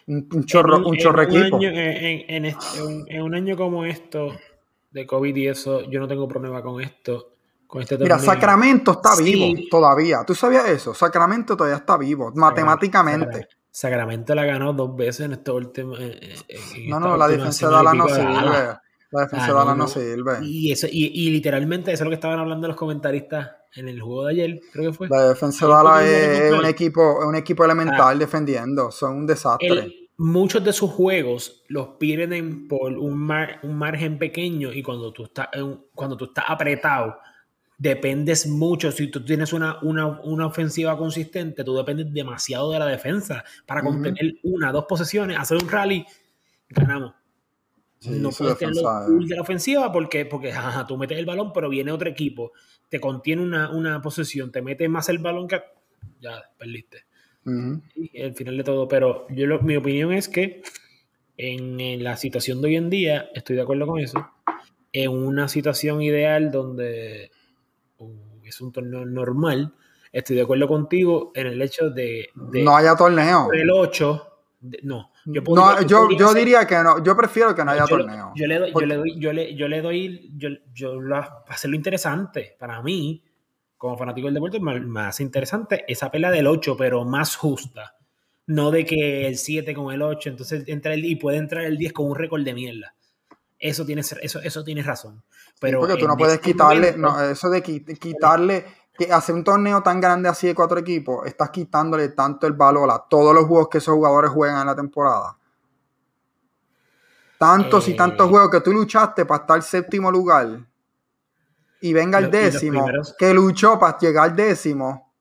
Speaker 1: un, chorro, un, chorro equipo.
Speaker 2: en, un, año como esto, de COVID y eso, yo no tengo problema con esto. Con este
Speaker 1: Mira, Sacramento está vivo todavía. ¿Tú sabías eso? Sacramento todavía está vivo, matemáticamente.
Speaker 2: Sacramento la ganó dos veces en este último.
Speaker 1: no, no, la defensa de Dallas no sirve. La defensa de Dallas no sirve.
Speaker 2: Y, eso, y, y, literalmente eso es lo que estaban hablando los comentaristas en el juego de ayer, creo que fue.
Speaker 1: La defensa de Dallas es, un equipo, un equipo elemental ah. defendiendo, son un desastre.
Speaker 2: muchos de sus juegos los pierden por un, un margen pequeño y cuando tú estás, cuando tú estás apretado, dependes mucho. Si tú tienes una, una, una, ofensiva consistente, tú dependes demasiado de la defensa para contener una, dos posesiones, hacer un rally, ganamos no puedes tener de la ofensiva porque, porque tú metes el balón, pero viene otro equipo, te contiene una, una posesión, te mete más el balón que. Ya, perdiste. y el final de todo. Pero yo mi opinión es que en, la situación de hoy en día, estoy de acuerdo con eso. En una situación ideal donde uh, es un torneo normal, estoy de acuerdo contigo en el hecho de.
Speaker 1: no haya torneo.
Speaker 2: El 8 no,
Speaker 1: yo, no, yo, yo diría que no, yo prefiero que no haya torneo.
Speaker 2: Yo le doy, yo le doy, yo le, yo le doy, yo, yo lo, hacerlo interesante. Para mí, como fanático del deporte, más, más interesante esa pelea del 8, pero más justa. No de que el 7 con el 8, entonces entra el, y puede entrar el 10 con un récord de mierda. Eso tiene, eso, eso tienes razón. Pero
Speaker 1: porque tú no puedes quitarle, no, eso de quitarle que hacer un torneo tan grande así de cuatro equipos, estás quitándole tanto el valor a todos los juegos que esos jugadores juegan en la temporada. Tantos y tantos eh. juegos que tú luchaste para estar séptimo lugar y venga el décimo, que luchó para llegar al décimo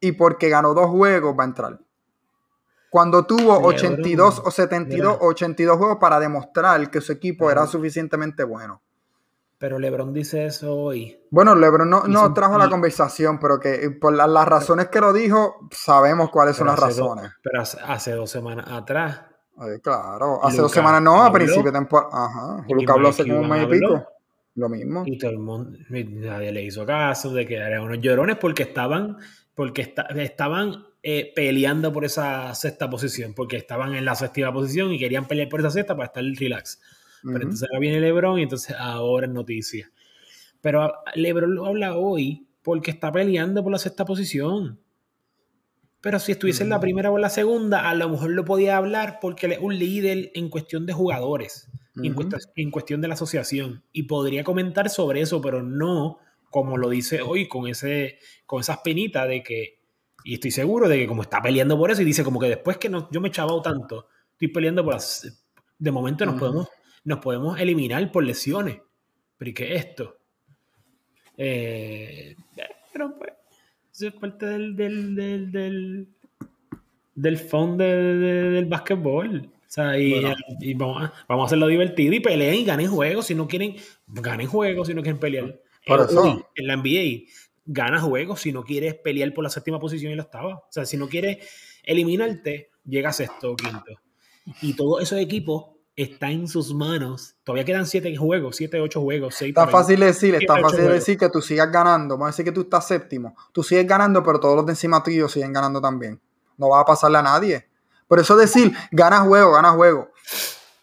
Speaker 1: y porque ganó dos juegos va a entrar. Cuando tuvo 82 o 72, 82 juegos para demostrar que su equipo era suficientemente bueno.
Speaker 2: Pero LeBron dice eso hoy.
Speaker 1: Bueno, LeBron no, trajo la conversación, pero que por las razones que lo dijo, sabemos cuáles son las razones.
Speaker 2: pero hace, dos semanas atrás.
Speaker 1: claro, hace dos semanas no, a principio de temporada. Ajá. Luca habló hace como un mes y pico. Lo mismo.
Speaker 2: Y todo el mundo, nadie le hizo caso de que eran unos llorones porque estaban, porque estaban eh, peleando por esa sexta posición, porque estaban en la sexta posición y querían pelear por esa sexta para estar relax. Pero entonces ahora viene LeBron y entonces ahora es noticia. Pero LeBron lo habla hoy porque está peleando por la sexta posición. Pero si estuviese en la primera o en la segunda, a lo mejor lo podía hablar porque es un líder en cuestión de jugadores, en, cuestión de la asociación. Y podría comentar sobre eso, pero no como lo dice hoy, con, ese, con esas penitas de que, y estoy seguro de que como está peleando por eso, y dice como que después que no, yo me he chavado tanto, estoy peleando por las... De momento nos podemos nos podemos eliminar por lesiones. Pero ¿y qué es esto? Eh, pero pues, eso es parte del, del, del, del, del fondo del básquetbol. O sea, y, vamos, a, vamos, a, hacerlo divertido y peleen y ganen juegos. Si no quieren, ganen juegos si no quieren pelear. en la NBA, gana juegos si no quieres pelear por la séptima posición y la octava. O sea, si no quieres eliminarte, llegas sexto o quinto. Y todos esos equipos está en sus manos. Todavía quedan siete juegos, siete, ocho juegos, seis.
Speaker 1: Está fácil decir, está fácil decir que tú sigas ganando. Vamos a decir que tú estás séptimo. Tú sigues ganando, pero todos los de encima tuyos siguen ganando también. No va a pasarle a nadie. Por eso decir, gana juego, gana juego.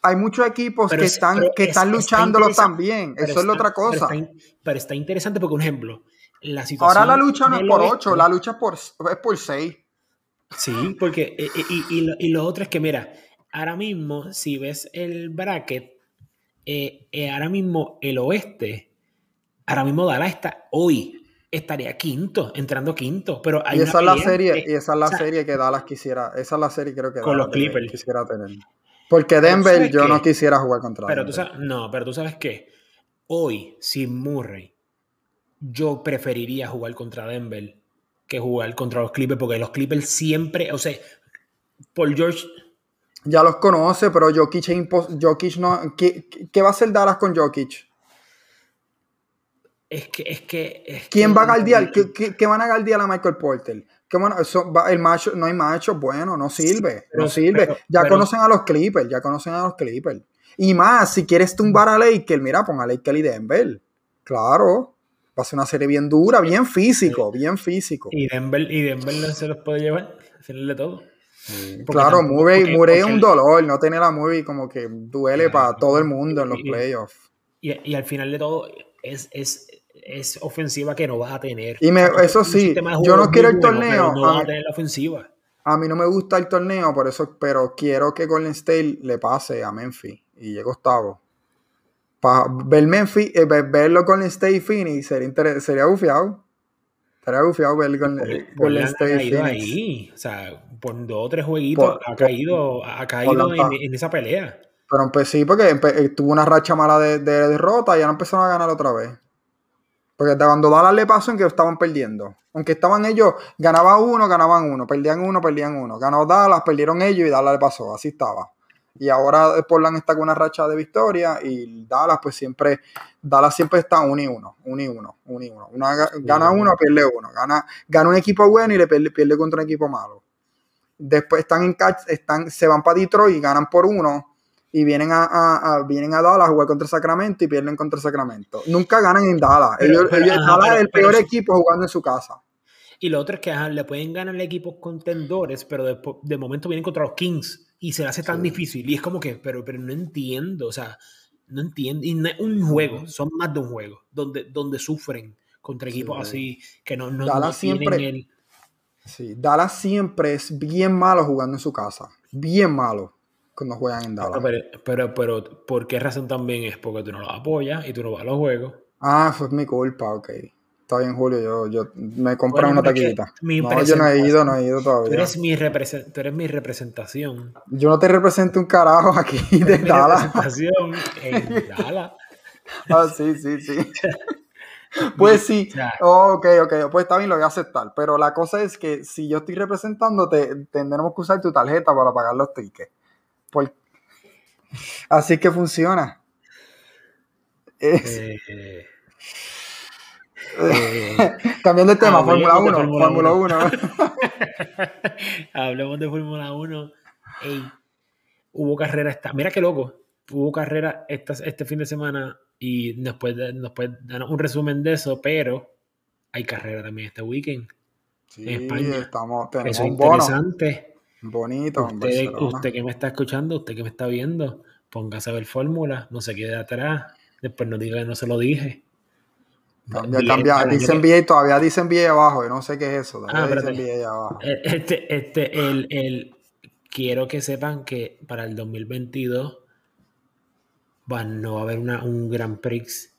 Speaker 1: Hay muchos equipos que están, que están luchándolo también. Eso es la otra cosa.
Speaker 2: Pero está, interesante porque, por ejemplo, la
Speaker 1: situación. Ahora la lucha no es por ocho, la lucha por, es por seis.
Speaker 2: Sí, porque. Eh, eh, y, y lo otro es que, mira, ahora mismo, si ves el bracket, eh, eh, ahora mismo el oeste, ahora mismo Dallas está hoy estaría quinto, entrando quinto, pero hay
Speaker 1: y esa es la serie, y esa es la serie que Dallas quisiera, esa es la serie creo que
Speaker 2: con los Clippers
Speaker 1: quisiera tener. Porque Denver yo no quisiera jugar contra
Speaker 2: pero Tú sabes, no, pero tú sabes qué, hoy sin Murray yo preferiría jugar contra Denver que jugar contra los Clippers porque los Clippers siempre, o sea, Paul George
Speaker 1: ya los conoce, pero Jokic, es Jokic no. ¿qué, va a hacer Dallas con Jokic?
Speaker 2: Es que, es que.
Speaker 1: ¿Quién va a galdear? ¿Qué, van a galdear a Michael Porter? ¿Qué el macho, no hay macho bueno, no sirve. no sirve. ya conocen a los Clippers, ya conocen a los Clippers. Y más, si quieres tumbar a Laker, mira, pon a Laker y Denver. Claro. Va a ser una serie bien dura, bien físico, bien físico.
Speaker 2: Y Denver, y Denver no se los puede llevar, al final de todo.
Speaker 1: Claro, Murray, Murray es un dolor, no tener a Murray como que duele para todo el mundo en los playoffs.
Speaker 2: Y, al final de todo es, es, es, ofensiva que no vas a tener.
Speaker 1: Y eso sí, yo no quiero el torneo.
Speaker 2: no vas a tener la ofensiva.
Speaker 1: A mí no me gusta el torneo, por eso, pero quiero que Golden State le pase a Memphis y llegue octavo. Para ver Memphis, eh, verlo con State Phoenix sería, sería bufiado. Estaría bufiado ver con, Golden State
Speaker 2: Phoenix. Ahí. O sea, por dos o tres jueguitos ha caído, ha caído en, esa pelea.
Speaker 1: Pero pues sí, porque tuvo una racha mala de, derrota y ya no empezaron a ganar otra vez. Porque cuando Dallas le pasó en que estaban perdiendo. Aunque estaban ellos, ganaban uno, ganaban uno, perdían uno, perdían uno. Ganó Dallas, perdieron ellos y Dallas le pasó. Así estaba. Y ahora Portland está con una racha de victoria y Dallas pues siempre, Dallas siempre está uno y uno, uno y uno, uno y uno. gana uno, pierde uno. Gana, gana un equipo bueno y le pierde, contra un equipo malo. Después están en están, se van para Detroit y ganan por uno y vienen a, vienen a Dallas a jugar contra Sacramento y pierden contra Sacramento. Nunca ganan en Dallas. Ellos, Dallas es el peor equipo jugando en su casa.
Speaker 2: Y lo otro es que le pueden ganar equipos contendores, pero de, de, momento vienen contra los Kings y se le hace tan difícil. Y es como que, pero, pero no entiendo, o sea, no entiendo. Y no es un juego, son más de un juego, donde, donde sufren contra equipos así que no, no,
Speaker 1: Dallas siempre, el... Sí, Dallas siempre es bien malo jugando en su casa. Bien malo cuando juegan en Dallas.
Speaker 2: Pero, pero, pero, ¿por qué razón también es? Porque tú no lo apoyas y tú no vas a los juegos.
Speaker 1: Ah, fue mi culpa, ok. Está bien, Julio, yo, yo me compré una taquita. No, yo no he ido, no he ido todavía.
Speaker 2: Tú eres, mi tú eres mi representación.
Speaker 1: Yo no te represento un carajo aquí de mi
Speaker 2: representación en Dallas.
Speaker 1: ah, sí, sí, sí. Pues sí, oh, ok, ok, pues está bien, lo voy a aceptar. Pero la cosa es que si yo estoy representándote, tendremos que usar tu tarjeta para pagar los tickets. Así que funciona. Eh, eh, Cambiando de tema, Fórmula 1. Fórmula 1.
Speaker 2: Hablemos de Fórmula 1. hubo carrera esta. Mira qué loco. Hubo carrera esta, este fin de semana y después nos puede dar un resumen de eso, pero hay carrera también este weekend.
Speaker 1: Sí, en España. Estamos, tenemos
Speaker 2: eso es interesante.
Speaker 1: Bonito.
Speaker 2: Usted, usted que me está escuchando, usted que me está viendo, póngase a ver fórmula, no se quede atrás. Después no diga que no se lo dije.
Speaker 1: Cambia, cambia. Dicen NBA todavía dicen NBA abajo. Yo no sé qué es eso. Ah, dicen
Speaker 2: abajo. Eh, este, este, el, el, quiero que sepan que para el 2022 van, no va a haber una, un Grand Prix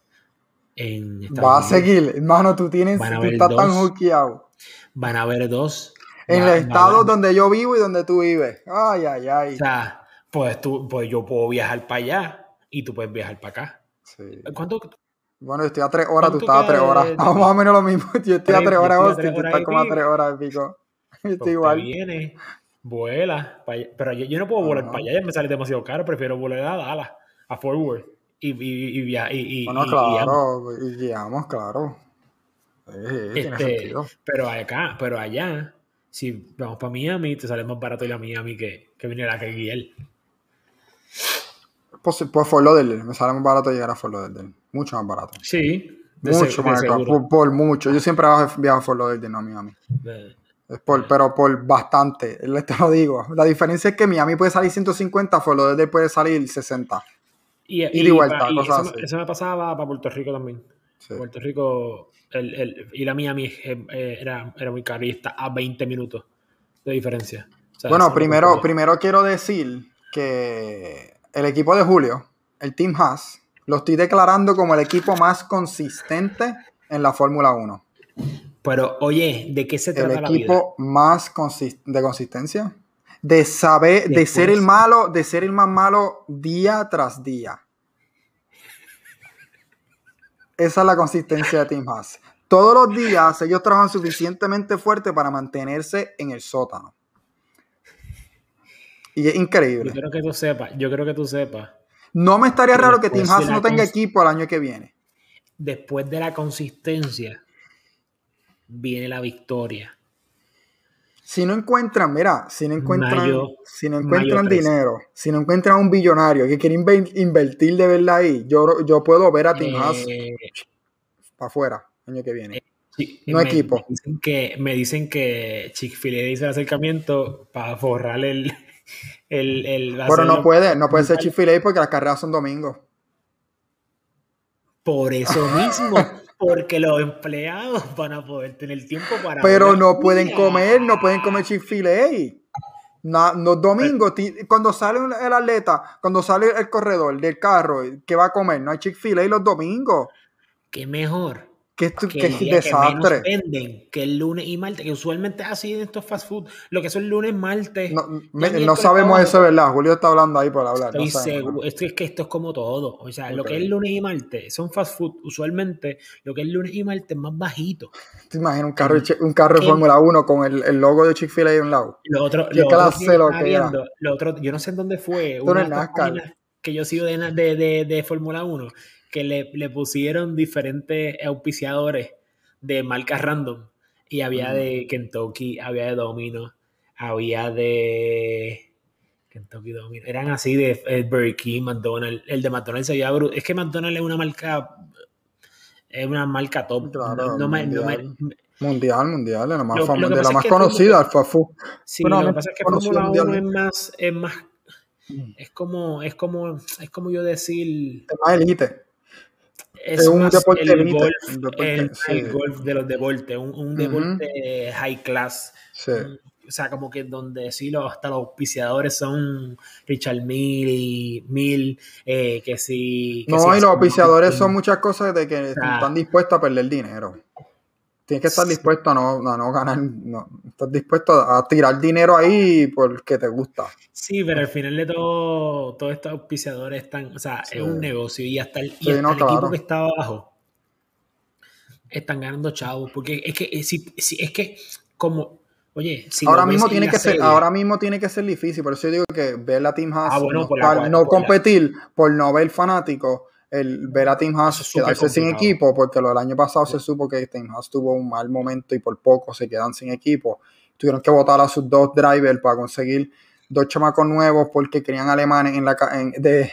Speaker 2: en
Speaker 1: Estados Va a seguir, hermano. Tú tienes, tú estás tan hookeado.
Speaker 2: Van a haber dos.
Speaker 1: En el estado donde yo vivo y donde tú vives. Ay, ay, ay.
Speaker 2: O sea, pues, tú, pues yo puedo viajar para allá y tú puedes viajar para acá. Sí. ¿Cuánto,
Speaker 1: bueno, yo estoy a tres horas, tú estás a tres horas. Más o menos lo mismo. Yo estoy a tres horas, Austin, tú estás como a tres horas, pico. Estoy pues igual.
Speaker 2: Viene, vuela. Pero yo, no puedo volar para allá, me sale demasiado caro. Prefiero volar a Dallas, a Forward. Y, y, y, y,
Speaker 1: bueno, claro, y guiamos, claro.
Speaker 2: este, pero acá, pero allá, si vamos para Miami, te sale más barato ir a Miami que, que venir a guiar.
Speaker 1: Pues, pues Fort Lauderdale, me sale más barato llegar a Fort Lauderdale. Mucho más barato.
Speaker 2: Sí.
Speaker 1: Mucho más barato. Por, mucho. Yo siempre viajo a Fort Lauderdale, no a Miami. Es por, pero por bastante, te lo digo. La diferencia es que Miami puede salir 150, Fort Lauderdale puede salir 60.
Speaker 2: Y, y, de vuelta, y eso, eso, me pasaba para Puerto Rico también. Puerto Rico, el, el, ir a Miami eh, era, era muy caro y está a 20 minutos de diferencia.
Speaker 1: bueno, primero, primero quiero decir que el equipo de Julio, el Team Haas, lo estoy declarando como el equipo más consistente en la Fórmula 1.
Speaker 2: Pero, oye, ¿de qué se trata
Speaker 1: el equipo más de consistencia? De saber, de ser el malo, de ser el más malo día tras día. Esa es la consistencia de Team Haas. Todos los días ellos trabajan suficientemente fuerte para mantenerse en el sótano. Y es increíble.
Speaker 2: Yo creo que tú sepas, yo creo que tú sepas.
Speaker 1: No me estaría raro que Team Haas no tenga equipo el año que viene.
Speaker 2: después de la consistencia viene la victoria.
Speaker 1: Si no encuentran, mira, si no encuentran, si no encuentran dinero, si no encuentran un billonario que quiere invertir de verdad ahí, yo, yo puedo ver a Tim eh, para afuera año que viene.
Speaker 2: Eh, no equipo. Me dicen que, me dicen que Chick-fil-A hizo el acercamiento para borrar el. El, el
Speaker 1: Pero no puede, no puede ser Chick-fil-A porque las carreras son domingos.
Speaker 2: Por eso mismo. Porque los empleados van a poder tener tiempo para.
Speaker 1: Pero no pueden comer, no pueden comer Chick-fil-A. los domingos, cuando sale el atleta, cuando sale el corredor del carro, ¿qué va a comer? No hay Chick-fil-A los domingos.
Speaker 2: Qué mejor
Speaker 1: que, que, desastre.
Speaker 2: Que, venden, que el lunes y martes, que usualmente es así en estos fast food, lo que son lunes, martes.
Speaker 1: No, sabemos eso, ¿verdad? Julio está hablando ahí por hablar.
Speaker 2: Estoy seguro. Es que esto es como todo. O sea, lo que es lunes y martes son fast food, usualmente lo que es lunes y martes es más bajito.
Speaker 1: ¿Te imaginas un carro, un carro de Fórmula 1 con el, el, logo de Chick-fil-A a un lado?
Speaker 2: Lo otro, lo otro, lo que lo otro, yo no sé en dónde fue. Una que yo sigo de, de, de, de Fórmula 1 que le, le pusieron diferentes auspiciadores de marcas random. Y había de Kentucky, había de Domino, había de Kentucky Domino. Eran así de eh, Burger King, McDonald's. El de McDonald's se veía Es que McDonald's es una marca. Es una marca top.
Speaker 1: mundial. mundial, mundial, la más, de la más conocida, el Fafu.
Speaker 2: Sí, lo que pasa es que Fórmula 1 es más, es más. Mm. Es como, es como, es como yo decir.
Speaker 1: Es más elite
Speaker 2: es, un deporte el, golf, el, golf de los deportes, un, un deporte high class. o sea, como que donde sí los, hasta los auspiciadores son Richard Mill y Mill, eh, que sí...
Speaker 1: no, y los auspiciadores son muchas cosas de que están dispuestos a perder dinero. Tienes que estar dispuesto a no, no ganar, no, estás dispuesto a tirar dinero ahí porque te gusta.
Speaker 2: Sí, pero al final de todo, todos estos auspiciadores están, o sea, es un negocio y hasta el, equipo que está abajo están ganando chavos, porque es que, si, es que como, oye,
Speaker 1: si ahora mismo tiene que ser, ahora mismo tiene que ser difícil, por eso yo digo que ver la Team Haas, ah, no, competir, por no ver fanático el ver a Tim Haas quedarse sin equipo, porque lo del año pasado se supo que Tim Haas tuvo un mal momento y por poco se quedan sin equipo. Tuvieron que votar a sus dos drivers para conseguir dos chamacos nuevos porque querían alemanes en la de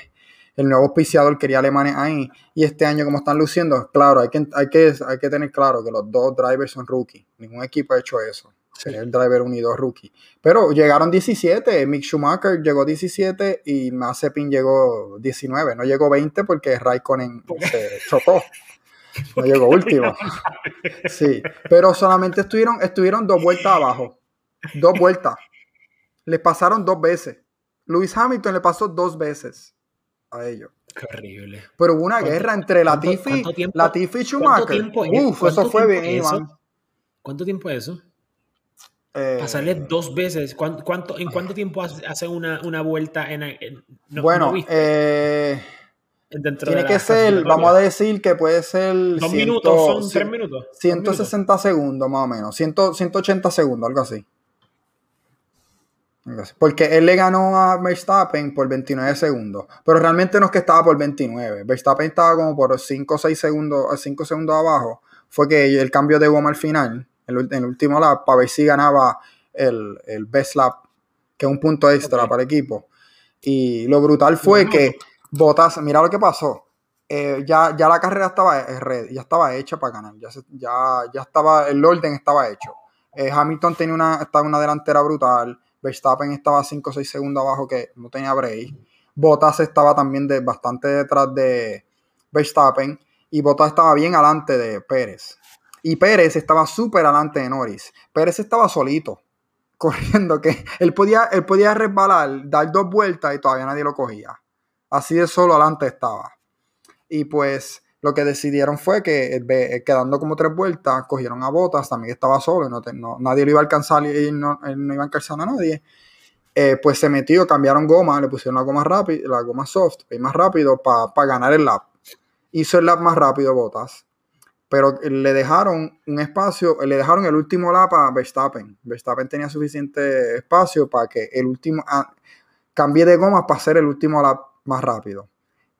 Speaker 1: el nuevo auspiciador quería alemanes ahí. Y este año como están luciendo claro hay que, hay que hay que tener claro que los dos drivers son rookies. Ningún equipo ha hecho eso Sería el driver unido rookie. Pero llegaron 17. Mick Schumacher llegó 17 y Mazepin llegó 19. No llegó 20 porque Raikkonen se chocó. No llegó último. Sí. Pero solamente estuvieron, estuvieron dos vueltas abajo. Dos vueltas. Les pasaron dos veces. Lewis Hamilton le pasó dos veces a ellos.
Speaker 2: Qué horrible.
Speaker 1: Pero hubo una guerra entre Latifi, Latifi y Schumacher. Uf, eso fue bien, Iván.
Speaker 2: ¿Cuánto tiempo es eso? Eh, Pasarle dos veces. ¿Cuánto, en cuánto tiempo hace una, una vuelta en,
Speaker 1: Bueno, eh, tiene que ser, vamos a decir que puede ser.
Speaker 2: Dos minutos, son tres minutos.
Speaker 1: 160 segundos más o menos, 180 segundos, algo así. Porque él le ganó a Verstappen por 29 segundos. Pero realmente no es que estaba por 29. Verstappen estaba como por 5 o 6 segundos, 5 segundos abajo. Fue que el cambio de goma al final en el último lap para ver si ganaba el, best lap, que es un punto extra para el equipo. Y lo brutal fue que Botas, mira lo que pasó. Eh, ya, ya la carrera estaba red, ya estaba hecha para ganar, ya, ya, ya estaba, el orden estaba hecho. Eh, Hamilton tenía una, estaba una delantera brutal, Verstappen estaba 5 o 6 segundos abajo que no tenía break. Bottas estaba también de, bastante detrás de Verstappen y Bottas estaba bien adelante de Pérez. Y Pérez estaba súper adelante de Norris. Pérez estaba solito, corriendo, que él podía, él podía resbalar, dar dos vueltas y todavía nadie lo cogía. Así de solo adelante estaba. Y pues lo que decidieron fue que quedando como tres vueltas, cogieron a Botas, también estaba solo, no, nadie lo iba a alcanzar y no, no iba a alcanzar a nadie. Eh, pues se metió, cambiaron goma, le pusieron la goma rápida, la goma soft, y más rápido para ganar el lap. Hizo el lap más rápido Botas pero le dejaron un espacio, le dejaron el último lap a Verstappen. Verstappen tenía suficiente espacio para que el último ah, cambie de goma para hacer el último lap más rápido.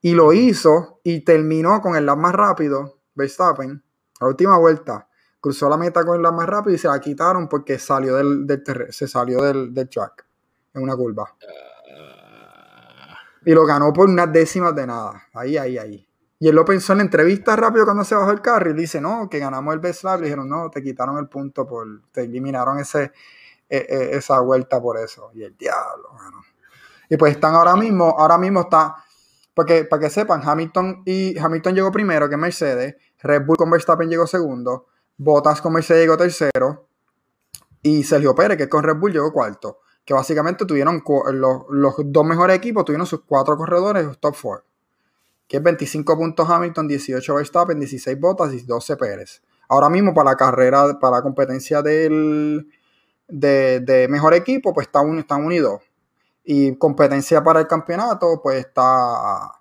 Speaker 1: Y lo hizo y terminó con el lap más rápido Verstappen, la última vuelta, cruzó la meta con la más rápida y se la quitaron porque salió del, se salió del, del, track en una curva.
Speaker 2: Ah.
Speaker 1: Y lo ganó por unas décimas de nada. Ahí, ahí, ahí. Y él lo pensó en la entrevista rápido cuando se bajó el carro y dice, no, que ganamos el best. Le dijeron, no, te quitaron el punto, por, te eliminaron ese, e, e, esa vuelta por eso. Y el diablo. Y pues están ahora mismo, ahora mismo está, porque para que sepan, Hamilton y Hamilton llegó primero que Mercedes, Red Bull con Verstappen llegó segundo, Bottas con Mercedes llegó tercero y Sergio Pérez, que con Red Bull llegó cuarto. Que básicamente tuvieron los, los dos mejores equipos, tuvieron sus cuatro corredores, top four que es 25 puntos Hamilton, 18 Verstappen, 16 Bottas y 12 Pérez. Ahora mismo para la carrera, para la competencia del, de, mejor equipo, pues está están unidos. Y competencia para el campeonato, pues está,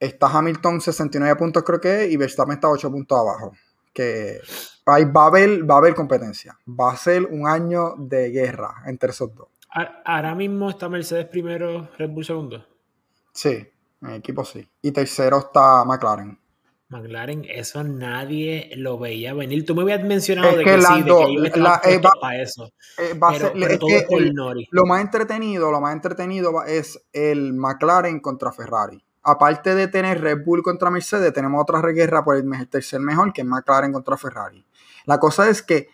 Speaker 1: está Hamilton 69 puntos creo que y Verstappen está 8 puntos abajo. Que ahí va a, haber, va a haber competencia. Va a ser un año de guerra entre esos dos.
Speaker 2: Ahora mismo está Mercedes primero, Red Bull segundo.
Speaker 1: Sí. En equipo sí. Y tercero está McLaren.
Speaker 2: McLaren, eso nadie lo veía venir. Tú me habías mencionado de que, sí, de que la, eh, para eso.
Speaker 1: Eh, lo más entretenido, lo más entretenido es el McLaren contra Ferrari. Aparte de tener Red Bull contra Mercedes, tenemos otra guerra por el tercer mejor, que es McLaren contra Ferrari. La cosa es que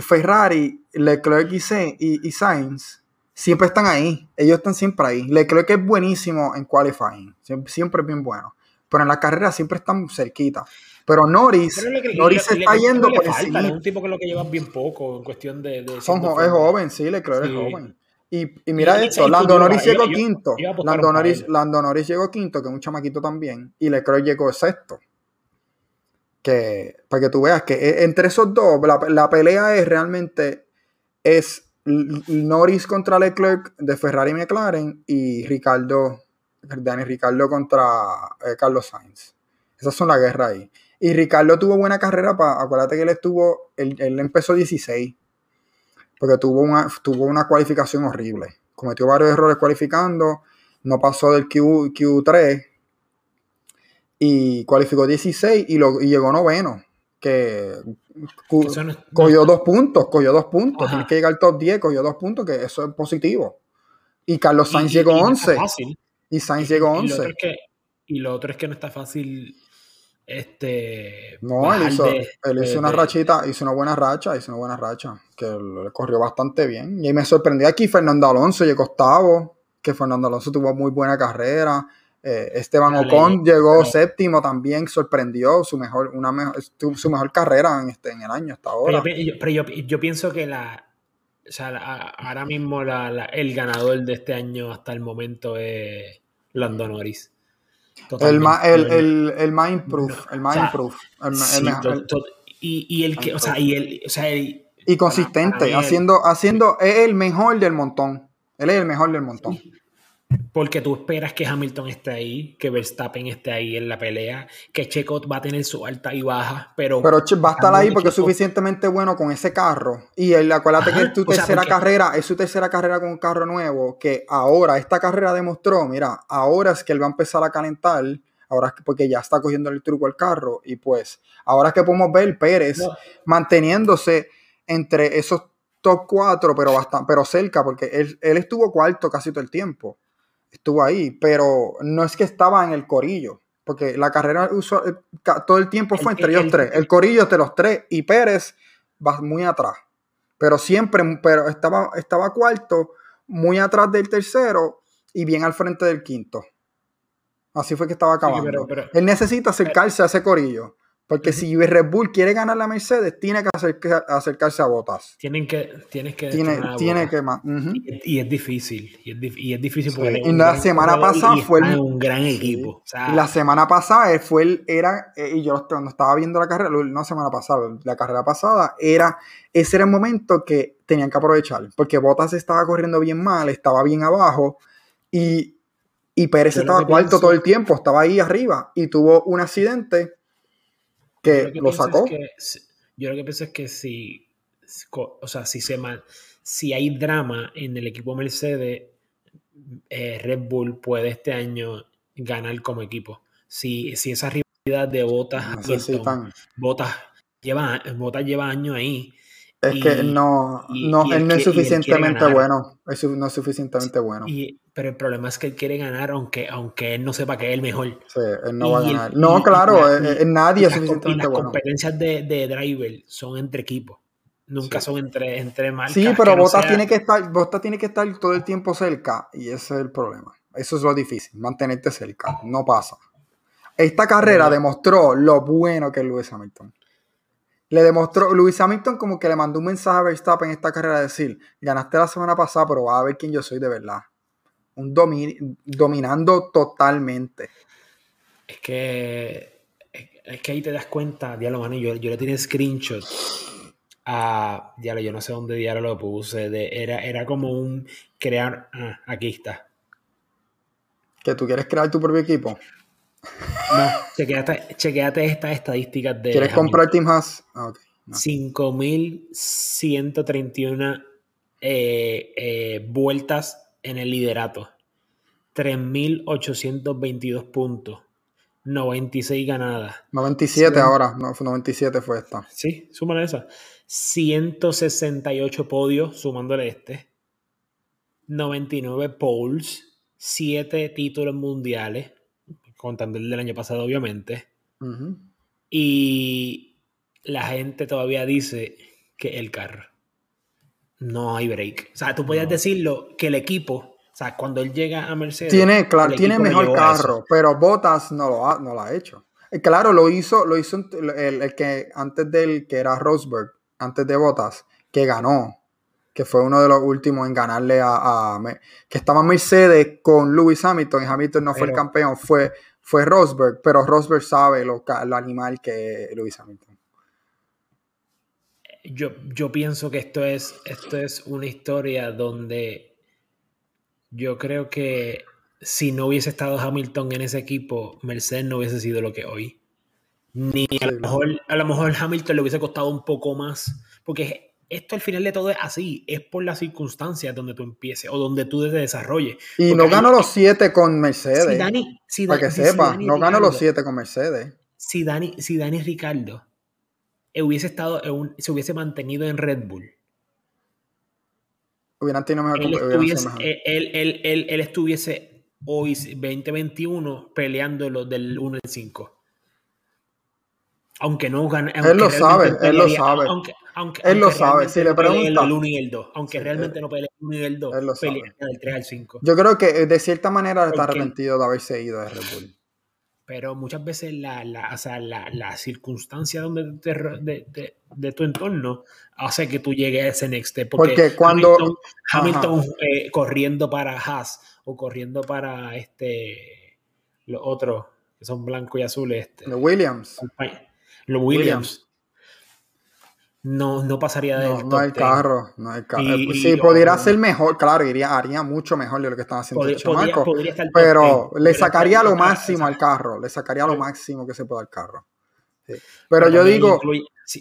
Speaker 1: Ferrari, Leclerc y, y Sainz siempre están ahí. Ellos están siempre ahí. Le creo que es buenísimo en qualifying. Siempre, es bien bueno. Pero en la carrera siempre están cerquita. Pero Norris, Norris se está yendo por
Speaker 2: encima. Es un tipo que lo que lleva bien poco en cuestión de.
Speaker 1: Son, es joven, sí, le creo que es joven. Y, mira esto, Lando Norris llegó quinto. Lando, Norris, llegó quinto, que es un chamaquito también. Y Leclerc llegó sexto. Que, para que tú veas que e, entre esos dos, la, la pelea es realmente es Norris contra Leclerc de Ferrari y McLaren y Ricardo, Dani Ricardo contra eh, Carlos Sainz. Esas son la guerra ahí. Y Ricardo tuvo buena carrera, para, acuérdate que él estuvo, él, empezó 16, porque tuvo una, tuvo una cualificación horrible. Cometió varios errores cualificando, no pasó del Q, Q3 y cualificó 16 y, lo, y llegó noveno que cogió dos puntos, cogió dos puntos, tiene que llegar al top 10, cogió dos puntos, que eso es positivo. Y Carlos Sainz llegó 11. Y Sainz llegó 11.
Speaker 2: Y lo, otro es que no está fácil este
Speaker 1: no él hizo, él hizo una rachita hizo una buena racha hizo una buena racha que le corrió bastante bien y me sorprendió aquí Fernando Alonso llegó octavo que Fernando Alonso tuvo muy buena carrera eh, Esteban Ocon llegó séptimo también, sorprendió su mejor, una su mejor carrera en, este, en el año hasta ahora.
Speaker 2: Pero yo, pienso que la, ahora mismo el ganador de este año hasta el momento es Lando Norris.
Speaker 1: El más, el, el, improve, el más improve.
Speaker 2: y, el que, o sea, y el, o sea,
Speaker 1: y consistente, haciendo, haciendo, es el mejor del montón. Él es el mejor del montón.
Speaker 2: Porque tú esperas que Hamilton esté ahí, que Verstappen esté ahí en la pelea, que Checo va a tener su alta y baja, pero...
Speaker 1: Pero va a estar ahí porque es suficientemente bueno con ese carro. Y el, acuérdate que es tu tercera carrera, es su tercera carrera con un carro nuevo, que ahora esta carrera demostró, mira, ahora es que él va a empezar a calentar, ahora es porque ya está cogiendo el truco al carro, y pues, ahora es que podemos ver Pérez manteniéndose entre esos top 4, pero, bastante, pero cerca, porque él, él estuvo cuarto casi todo el tiempo estuvo ahí, pero no es que estaba en el corillo, porque la carrera usó, eh, todo el tiempo fue entre ellos tres. El corillo de los tres y Pérez va muy atrás, pero siempre, pero estaba, estaba cuarto, muy atrás del tercero y bien al frente del quinto. Así fue que estaba acabando. Él necesita acercarse a ese corillo. Porque si Red Bull quiere ganar la Mercedes, tiene que acercarse a botas.
Speaker 2: Tienen que, tienes que
Speaker 1: tiene, tiene que
Speaker 2: y, es difícil. Y es, difícil porque
Speaker 1: y la semana pasada fue
Speaker 2: un gran equipo.
Speaker 1: la semana pasada fue el, era, eh, y yo cuando estaba viendo la carrera, no semana pasada, la carrera pasada, era, ese era el momento que tenían que aprovechar. Porque Botas estaba corriendo bien mal, estaba bien abajo, y, y Pérez estaba cuarto todo el tiempo, estaba ahí arriba, y tuvo un accidente que, lo, sacó.
Speaker 2: yo lo que pienso es que si, o sea, si, se si hay drama en el equipo Mercedes, eh, Red Bull puede este año ganar como equipo. Si, si esa de botas. Botas lleva, botas lleva años ahí.
Speaker 1: Es que no, no, él no es suficientemente bueno. Es, no es suficientemente bueno.
Speaker 2: pero el problema es que él quiere ganar aunque, aunque él no sepa que es el mejor.
Speaker 1: Sí, él no va a ganar. no, claro, eh, eh, nadie es suficientemente
Speaker 2: bueno.
Speaker 1: Las
Speaker 2: competencias de, de driver son entre equipos. Nunca son entre, entre marcas.
Speaker 1: Sí, pero Botas tiene que estar, Botas tiene que estar todo el tiempo cerca. Y ese es el problema. Eso es lo difícil, mantenerte cerca. No pasa. Esta carrera demostró lo bueno que es Lewis Hamilton le demostró, Luis Hamilton como que le mandó un mensaje a Verstappen en esta carrera, decir, ganaste la semana pasada, pero va a ver quién yo soy de verdad. Un dominando totalmente.
Speaker 2: Es que, es que ahí te das cuenta, diablo, mano, yo, yo le tiré screenshot a, diablo, yo no sé dónde diablo lo puse, de, era, era como un crear, ah, aquí está.
Speaker 1: ¿Que tú quieres crear tu propio equipo?
Speaker 2: No, chequeate, chequeate estas estadísticas de.
Speaker 1: ¿Quieres comprar Team Haas?
Speaker 2: Ah, 5.131 eh, eh, vueltas en el liderato. 3.822 puntos. 96 ganadas.
Speaker 1: 97 ahora, no, 97 fue esta.
Speaker 2: Sí, súmale esa. 168 podios, sumándole este. 99 poles. 7 títulos mundiales contando el del año pasado, obviamente. Y la gente todavía dice que el carro. No hay break. O sea, tú podías decirlo que el equipo, o sea, cuando él llega a Mercedes.
Speaker 1: Tiene, claro, tiene mejor carro, pero Bottas no lo ha, no lo ha hecho. Eh, claro, lo hizo, lo hizo el, que antes del que era Rosberg, antes de Bottas, que ganó, que fue uno de los últimos en ganarle a, que estaba Mercedes con Lewis Hamilton y Hamilton no fue el campeón, fue fue Rosberg, pero Rosberg sabe lo, animal que Lewis Hamilton.
Speaker 2: Yo, yo pienso que esto es, esto es una historia donde yo creo que si no hubiese estado Hamilton en ese equipo, Mercedes no hubiese sido lo que hoy. Ni a lo mejor, a lo mejor Hamilton le hubiese costado un poco más, porque esto al final de todo es así, es por las circunstancias donde tú empieces o donde tú te desarrolles.
Speaker 1: Y no gano los siete con Mercedes. para que sepa, no gano los siete con Mercedes.
Speaker 2: Si Dani, si Dani Ricardo hubiese estado, se hubiese mantenido en Red Bull.
Speaker 1: Hubieran tenido mejor
Speaker 2: él estuviese, Él, él, él, él, estuviese hoy 2021 peleando los del 1 al 5 aunque no gane.
Speaker 1: Él lo sabe, él lo sabe.
Speaker 2: Aunque,
Speaker 1: él lo sabe, si le pregunta.
Speaker 2: El 1 y el 2, aunque realmente no pelee el 1 y el 2,
Speaker 1: él
Speaker 2: pelea del 3 al 5.
Speaker 1: Yo creo que eh, de cierta manera está arrepentido de haberse ido de Red Bull.
Speaker 2: Pero muchas veces la, la, o sea, la, la circunstancia donde de, de, de, tu entorno hace que tú llegues a ese next step.
Speaker 1: Porque, porque cuando.
Speaker 2: Hamilton, eh, corriendo para Haas o corriendo para este los otros que son blancos y azules. Este,
Speaker 1: Williams.
Speaker 2: Los Williams. No, no pasaría de
Speaker 1: no, no hay carro, no hay carro. Eh, sí, podría ser mejor, claro, iría, haría mucho mejor de lo que están haciendo podría, pero le sacaría lo máximo al carro, le sacaría lo máximo que se pueda al carro. Pero, yo digo...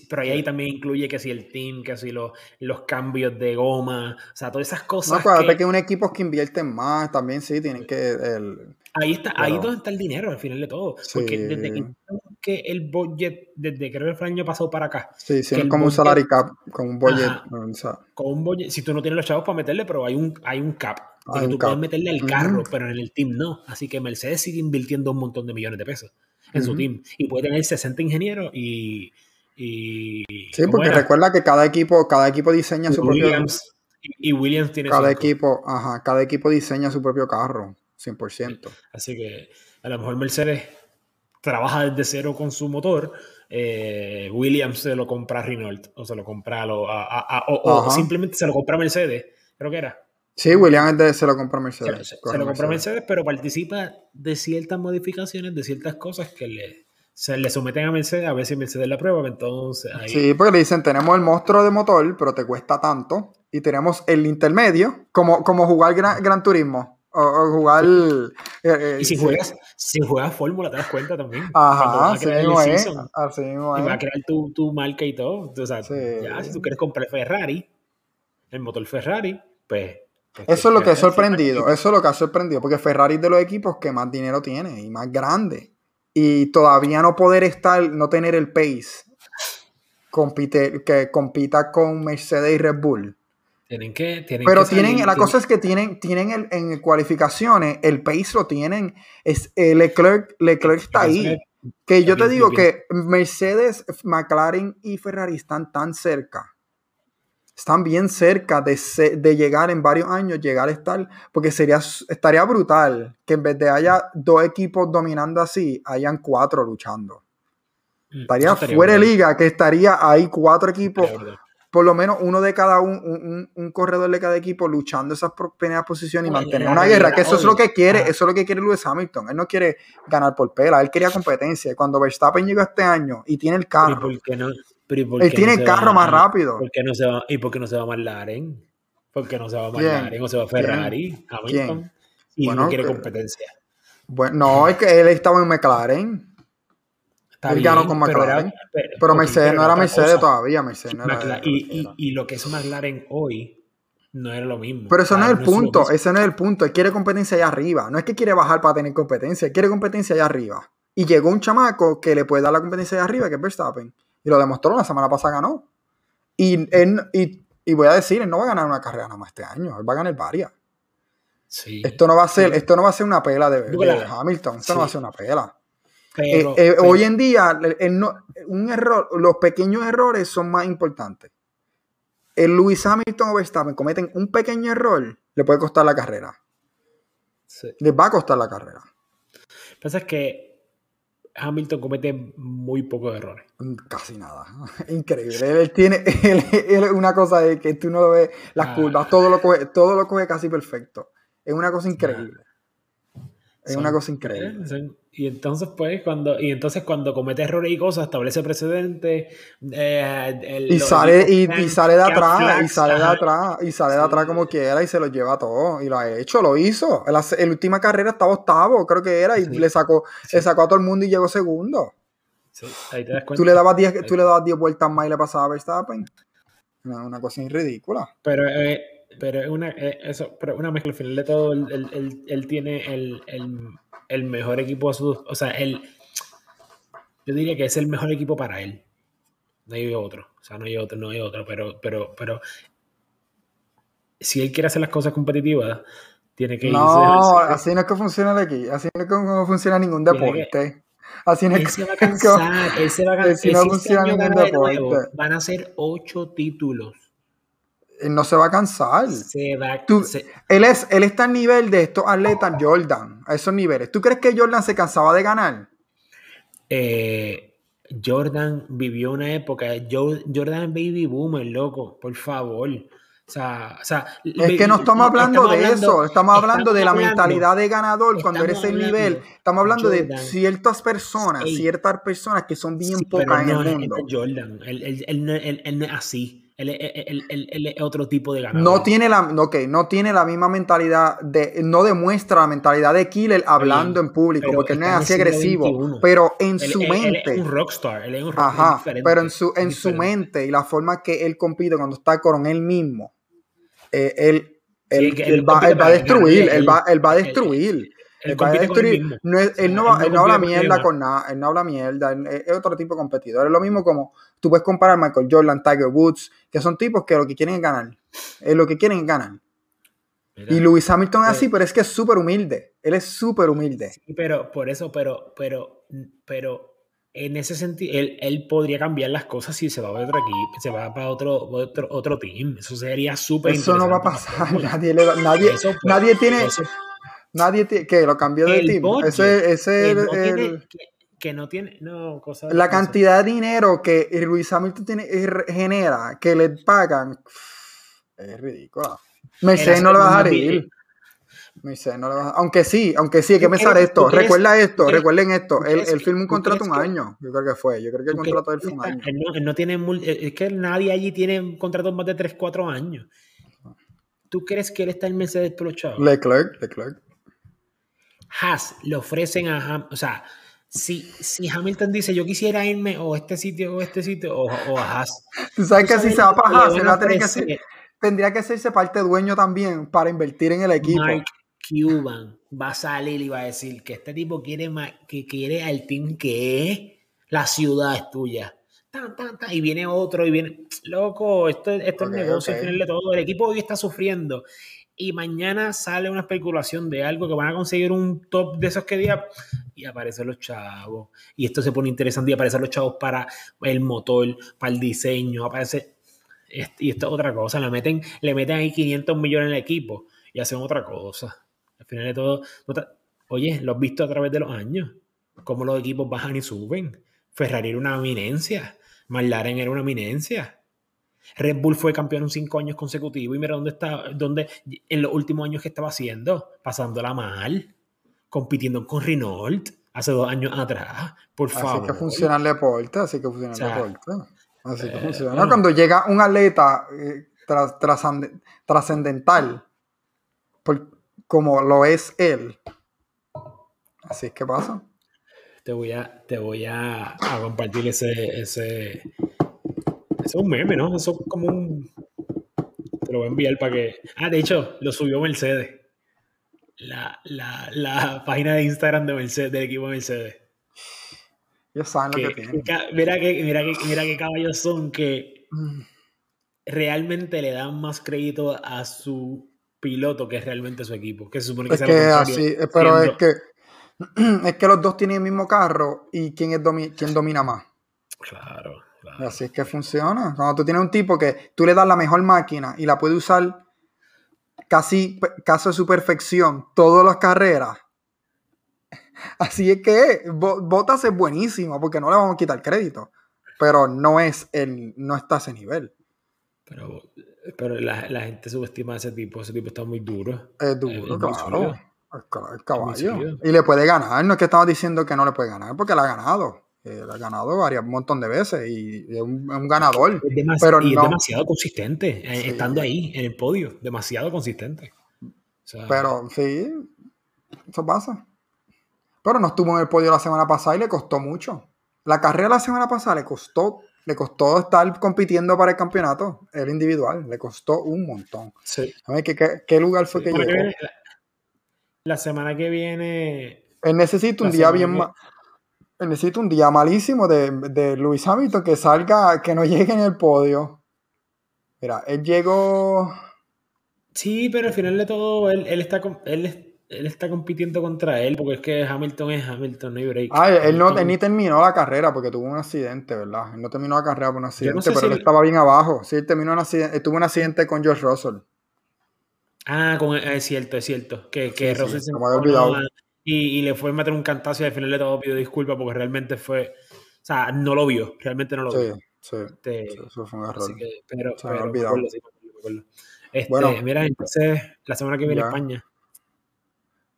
Speaker 2: pero ahí también incluye que si el team, que si los, los cambios de goma, o sea, todas esas cosas.
Speaker 1: No, acuérdate que, un equipo que invierte más, también sí, tienen que... El,
Speaker 2: ahí está, ahí donde está el dinero al final de todo. Porque desde que, el budget, desde creo que fue el año pasado para acá.
Speaker 1: Sí, sí, como un salary cap, con un budget.
Speaker 2: con un budget, si tú no tienes los chavos para meterle, pero hay un, hay un cap. Porque tú puedes meterle al carro, pero en el team no. Así que Mercedes sigue invirtiendo un montón de millones de pesos en su team. Y puede tener 60 ingenieros y. y
Speaker 1: sí, porque recuerda que cada equipo, cada equipo diseña su
Speaker 2: propio. Y Williams tiene
Speaker 1: cada equipo, ajá, cada equipo diseña su propio carro, 100%.
Speaker 2: Así que a lo mejor Mercedes trabaja desde cero con su motor. Eh, Williams se lo compra a Renault o se lo compra a, a, o, simplemente se lo compra a Mercedes, creo que era.
Speaker 1: Sí, Williams se lo compra Mercedes.
Speaker 2: Se, lo compra Mercedes, pero participa de ciertas modificaciones, de ciertas cosas que le, se le someten a Mercedes a ver si Mercedes la prueba. Entonces,
Speaker 1: Sí, porque le dicen, tenemos el monstruo de motor, pero te cuesta tanto. Y tenemos el intermedio, como, como jugar Gran, Turismo. O, jugar. Eh,
Speaker 2: eh, y si juegas, si juegas Fórmula, te das cuenta también.
Speaker 1: Ajá, así mismo es. Así
Speaker 2: mismo Y va a crear tu, tu marca y todo. O sea, ya, si tú quieres comprar Ferrari, el motor Ferrari, pues
Speaker 1: eso es lo que ha sorprendido, eso es lo que ha sorprendido, porque Ferrari es de los equipos que más dinero tiene y más grande. y todavía no poder estar, no tener el pace compite, que compita con Mercedes y Red Bull.
Speaker 2: Tienen que. Tienen
Speaker 1: Pero
Speaker 2: que
Speaker 1: tienen,
Speaker 2: salir-
Speaker 1: la cosa es que tienen, tienen el- en cualificaciones, el pace lo tienen. Es, eh, Leclerc, Leclerc está ahí. Que yo te digo que Mercedes, McLaren y Ferrari están tan cerca. Están bien cerca de, de llegar en varios años, llegar a estar, porque sería, estaría brutal que en vez de haya dos equipos dominando así, hayan cuatro luchando.
Speaker 2: Mm,
Speaker 1: Estaría
Speaker 2: eso
Speaker 1: fuera de liga, que estaría ahí cuatro equipos,
Speaker 2: Estaría.
Speaker 1: Por lo menos uno de cada un, un, corredor de cada equipo luchando esas primeras posiciones y
Speaker 2: Oye,
Speaker 1: mantener una guerra, que eso es lo que quiere, eso es lo que quiere Lewis Hamilton. Él no quiere ganar por pela, él quería competencia. Y cuando Verstappen llegó este año y tiene el
Speaker 2: Pero ¿y
Speaker 1: carro, él tiene
Speaker 2: no
Speaker 1: el carro
Speaker 2: va-
Speaker 1: más rápido.
Speaker 2: ¿por qué no se va, ¿Y por qué no se va McLaren? ¿Por qué no se va
Speaker 1: ¿Quién?
Speaker 2: McLaren o se va Ferrari? Hamilton. Y
Speaker 1: Bueno,
Speaker 2: no quiere
Speaker 1: que-
Speaker 2: competencia.
Speaker 1: Bueno, no, es que él estaba en McLaren,
Speaker 2: Está
Speaker 1: Él ganó con
Speaker 2: pero
Speaker 1: McLaren,
Speaker 2: era- pero-
Speaker 1: Mercedes no
Speaker 2: era
Speaker 1: Mercedes
Speaker 2: cosa.
Speaker 1: todavía, Mercedes no era-
Speaker 2: y, y- y lo que es McLaren hoy no era lo mismo.
Speaker 1: Pero eso no es el punto, ese no es el punto. Él quiere competencia allá arriba. No es que quiere bajar para tener competencia, él quiere competencia allá arriba. Y llegó un chamaco que le puede dar la competencia allá arriba, que es Verstappen. Y lo demostró, la semana pasada ganó. Y, él- y, y voy a decir, él no va a ganar una carrera nada más este año, él va a ganar varias.
Speaker 2: Sí.
Speaker 1: Esto no va a ser, esto no va a ser una pela de, de Hamilton, esto no va a ser una pela.
Speaker 2: Pero-
Speaker 1: Eh, eh,
Speaker 2: pero-
Speaker 1: hoy en día, el- el no- un error, los pequeños errores son más importantes. El Lewis Hamilton o Verstappen cometen un pequeño error, le puede costar la carrera.
Speaker 2: sí.
Speaker 1: Les va a costar la carrera.
Speaker 2: Lo que pasa es que Hamilton comete muy pocos errores.
Speaker 1: Casi nada. Increíble. Él, tiene él- él es una cosa de que tú no lo ves, las
Speaker 2: Ah.
Speaker 1: curvas, todo lo coge, todo lo coge casi perfecto. Es una cosa increíble. Es
Speaker 2: Son-
Speaker 1: una cosa increíble.
Speaker 2: son- y entonces, pues, cuando, y entonces cuando comete errores y cosas, establece precedentes. eh, el-
Speaker 1: Y sale, y, sale de atrás, y sale de atrás, y sale de atrás como quiera y se lo lleva todo. Y lo ha hecho, lo hizo. En la, en la última carrera estaba octavo, creo que era, y
Speaker 2: Sí.
Speaker 1: le sacó, le sacó a todo el mundo y llegó segundo.
Speaker 2: Sí, ahí te das cuenta.
Speaker 1: Tú le dabas 10, tú le dabas 10 vueltas más y le pasaba a Verstappen. Una, una cosa ridícula.
Speaker 2: Pero, eh, pero es una, eh, eso, pero una mezcla. Al final de todo, él, él- él- él tiene el, el- el mejor equipo a su. O sea, él. Yo diría que es el mejor equipo para él. No hay otro. O sea, no hay otro, no hay otro. Pero, pero, pero. Si él quiere hacer las cosas competitivas, tiene que
Speaker 1: No,
Speaker 2: irse.
Speaker 1: así no es que funciona el aquí, así no es que no funciona ningún deporte. Así no es
Speaker 2: Él
Speaker 1: que-
Speaker 2: se va a cansar. Él se va a cansar.
Speaker 1: si no
Speaker 2: Si
Speaker 1: funciona ningún
Speaker 2: de nuevo, van a ser ocho títulos.
Speaker 1: Él no se va a cansar.
Speaker 2: Se va
Speaker 1: Tú-
Speaker 2: se-
Speaker 1: Él, es, él está al nivel de estos atletas Jordan, a esos niveles. ¿Tú crees que Jordan se cansaba de ganar?
Speaker 2: eh, Jordan vivió una época, Jo- Jordan es baby boomer, loco, por favor. O sea, o sea,
Speaker 1: Es que no estamos hablando de eso, estamos hablando de la
Speaker 2: hablando-
Speaker 1: mentalidad de ganador cuando eres el nivel. Estamos hablando de ciertas personas, ciertas personas que son bien
Speaker 2: Sí,
Speaker 1: pocas en el mundo.
Speaker 2: no es Jordan, él, él- él- él no es así. Él, es- él- él- él es otro tipo de ganador.
Speaker 1: No tiene la, ok, no tiene la misma mentalidad de, no demuestra la mentalidad de killer hablando en público, porque no es así agresivo, pero en su
Speaker 2: él- él
Speaker 1: mente.
Speaker 2: es un rockstar, él es un rockstar
Speaker 1: Ajá,
Speaker 2: diferente,
Speaker 1: pero en su, en su mente y la forma que él compite cuando está con él mismo, eh, él, él, va, él va a destruir, él va, él va a destruir.
Speaker 2: Él
Speaker 1: va a destruir. No, él no, habla mierda con nada, él no habla mierda, él- es otro tipo de competidor. Es lo mismo como tú puedes comparar Michael Jordan, Tiger Woods, que son tipos que lo que quieren es ganar. Es lo que quieren es ganar.
Speaker 2: Mira.
Speaker 1: Y Lewis Hamilton es
Speaker 2: Eh.
Speaker 1: así, pero es que es súper humilde. Él es súper humilde.
Speaker 2: Sí, pero por eso, pero, pero, pero en ese sentido, él, él podría cambiar las cosas si se va a otro equipo, se va para otro, otro, otro team. Eso sería súper
Speaker 1: Eso no va a pasar. Nadie, le da- nadie,
Speaker 2: Eso, pues,
Speaker 1: nadie tiene.
Speaker 2: eso-
Speaker 1: Nadie tiene. ¿Qué? ¿Lo cambió de
Speaker 2: el
Speaker 1: team?
Speaker 2: budget,
Speaker 1: Ese, ese el-
Speaker 2: que, no tiene, no, cosa
Speaker 1: la cantidad de dinero que Luis Hamilton tiene, eh, genera, que le pagan, es ridícula. Mercedes no le va a
Speaker 2: más
Speaker 1: Mercedes no le va a Aunque sí, aunque sí, hay que
Speaker 2: ¿Tú
Speaker 1: pensar esto.
Speaker 2: crees-
Speaker 1: Recuerda esto,
Speaker 2: crees-
Speaker 1: recuerden esto. Él, él firmó un contrato un año. Yo creo que fue. Yo creo que el
Speaker 2: ¿Tú crees
Speaker 1: contrato de él fue un año.
Speaker 2: Él no, él no tiene, mul- es que nadie allí tiene contratos más de 3, 4 años. ¿Tú crees que él está en Mercedes por los chavos?
Speaker 1: Leclerc, Leclerc.
Speaker 2: Haas le ofrecen a Ham, o sea, si, si Hamilton dice yo quisiera irme o a este sitio o a este sitio o, o a Haas.
Speaker 1: Tú sabes
Speaker 2: ¿tú
Speaker 1: que si se va para Haas, va a tener que hacer- tendría que hacerse parte dueño también para invertir en el equipo.
Speaker 2: Mark Cuban va a salir y va a decir que este tipo quiere, que quiere al team que es la ciudad es tuya. y viene otro y viene, loco, esto, esto es negocio, okay. todo. El equipo hoy está sufriendo y mañana sale una especulación de algo que van a conseguir un top de esos que día y aparecen los chavos. Y esto se pone interesante y aparecen los chavos para el motor, para el diseño, aparece y esto es otra cosa, le meten, le meten ahí 500 millones en el equipo y hacen otra cosa. Al final de todo, oye, lo has visto a través de los años, cómo los equipos bajan y suben. Ferrari era una eminencia, McLaren era una eminencia. Red Bull fue campeón en cinco años consecutivos y mira dónde está, dónde en los últimos años que estaba haciendo, pasándola mal, compitiendo con Renault hace dos años atrás, por favor.
Speaker 1: Así que funciona el deporte, así que funciona el deporte. Así que eh, funciona. Cuando llega un atleta eh, trascendental, como lo es él, así es que pasa.
Speaker 2: Te voy a, te voy a, compartir ese, ese, es un meme, ¿no? Eso es como un. Te lo voy a enviar para que. Ah, de hecho, lo subió Mercedes. La, la, la página de Instagram de Mercedes, del equipo de Mercedes.
Speaker 1: Ellos saben lo que tienen.
Speaker 2: Mira que, mira, que, mira qué caballos son que mm. realmente le dan más crédito a su piloto que realmente a su equipo. Que se supone que
Speaker 1: es que así, pero es que es que los dos tienen el mismo carro y quién, es quién domina más.
Speaker 2: Claro,
Speaker 1: claro. Así es que funciona. Cuando tú tienes un tipo que tú le das la mejor máquina y la puede usar casi, casi a su perfección todas las carreras, Así es que Botas es buenísimo porque no le vamos a quitar crédito, pero no es el, no está a ese nivel.
Speaker 2: Pero, pero la, gente subestima a ese tipo, ese tipo está muy duro.
Speaker 1: Es duro, claro. El, caballo. Y le puede ganar, no es que estamos diciendo que no le puede ganar, porque la ha ganado. Eh, la ha ganado varias, un montón de veces y es un, ganador. pero
Speaker 2: y es demasiado consistente, eh, estando ahí en el podio, demasiado consistente.
Speaker 1: pero sí, eso pasa. Pero no estuvo en el podio la semana pasada y le costó mucho. La carrera la semana pasada le costó, le costó estar compitiendo para el campeonato, el individual, le costó un montón.
Speaker 2: Sí.
Speaker 1: ¿qué, lugar fue que llegó?
Speaker 2: la, semana que viene.
Speaker 1: Él necesita un día bien Él necesita un día malísimo de, de Luis Hamilton que salga, que no llegue en el podio. Mira, él llegó.
Speaker 2: Sí, pero al final de todo, él, él está él él está compitiendo contra él, porque es que Hamilton es Hamilton, no hay break.
Speaker 1: Ah, él, no, ni terminó la carrera porque tuvo un accidente, ¿verdad? Él no terminó la carrera por un accidente, pero él, estaba bien abajo. Sí, él terminó un accidente, tuvo un accidente con George Russell.
Speaker 2: Ah, con, es cierto, es cierto. Que, que Russell se olvidado. Y, y, le fue a meter un cantazo y al final le todo pido disculpas porque realmente fue. O sea, no lo vio, realmente no lo vio.
Speaker 1: Sí, sí, eso fue un error.
Speaker 2: pero, se me olvidado. Este, bueno, mira, entonces, la semana que viene España.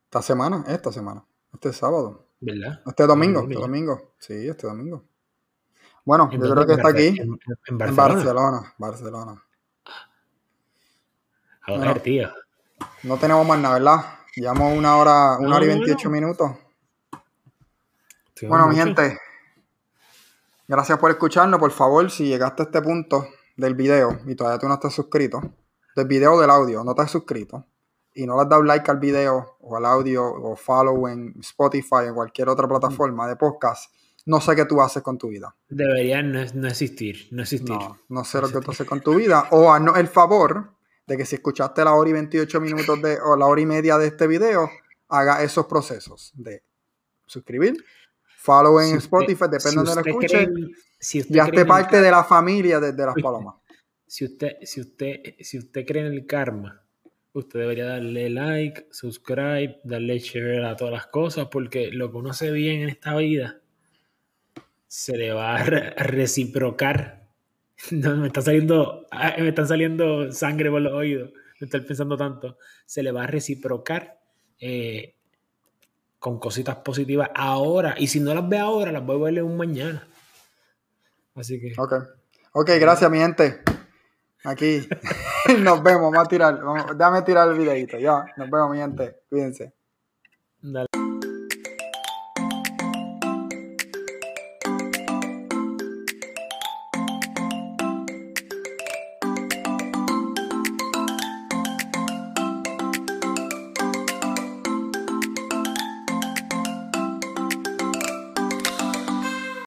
Speaker 1: Esta semana, esta semana. Este sábado.
Speaker 2: ¿Verdad?
Speaker 1: Este domingo, este domingo. Sí, este domingo. Bueno, yo creo que está aquí. En, Barcelona. Barcelona.
Speaker 2: A ver, tío.
Speaker 1: No tenemos más nada, ¿verdad? Llevamos una hora, una hora y veintiocho minutos. bueno, mi gente. Gracias por escucharnos. Por favor, si llegaste a este punto del video y todavía tú no estás suscrito, del video del audio, no estás suscrito, y no le has dado like al video o al audio o follow en Spotify o en cualquier otra plataforma de podcast, no sé qué tú haces con tu vida.
Speaker 2: Debería no, existir, no existir.
Speaker 1: No, no sé lo que tú haces con tu vida. O a el favor de que si escuchaste la hora y 28 minutos de, o la hora y media de este video, haga esos procesos de suscribir, follow en Spotify, depende de donde lo escuche, si y hazte parte de la familia de, de las palomas.
Speaker 2: Si usted, si, usted, si usted cree en el karma, usted debería darle like, subscribe, darle share a todas las cosas, porque lo que uno hace bien en esta vida se le va a, reciprocar. No, me está saliendo, ah, me están saliendo sangre por los oídos, me estoy pensando tanto. Se le va a reciprocar eh, con cositas positivas ahora, y si no las ve ahora, las voy a verle un mañana. Así que.
Speaker 1: Ok. Ok, gracias, mi gente. Aquí. nos vemos. Vamos a tirar. déjame tirar el videito. Ya. Nos vemos, mi gente. Cuídense. Dale.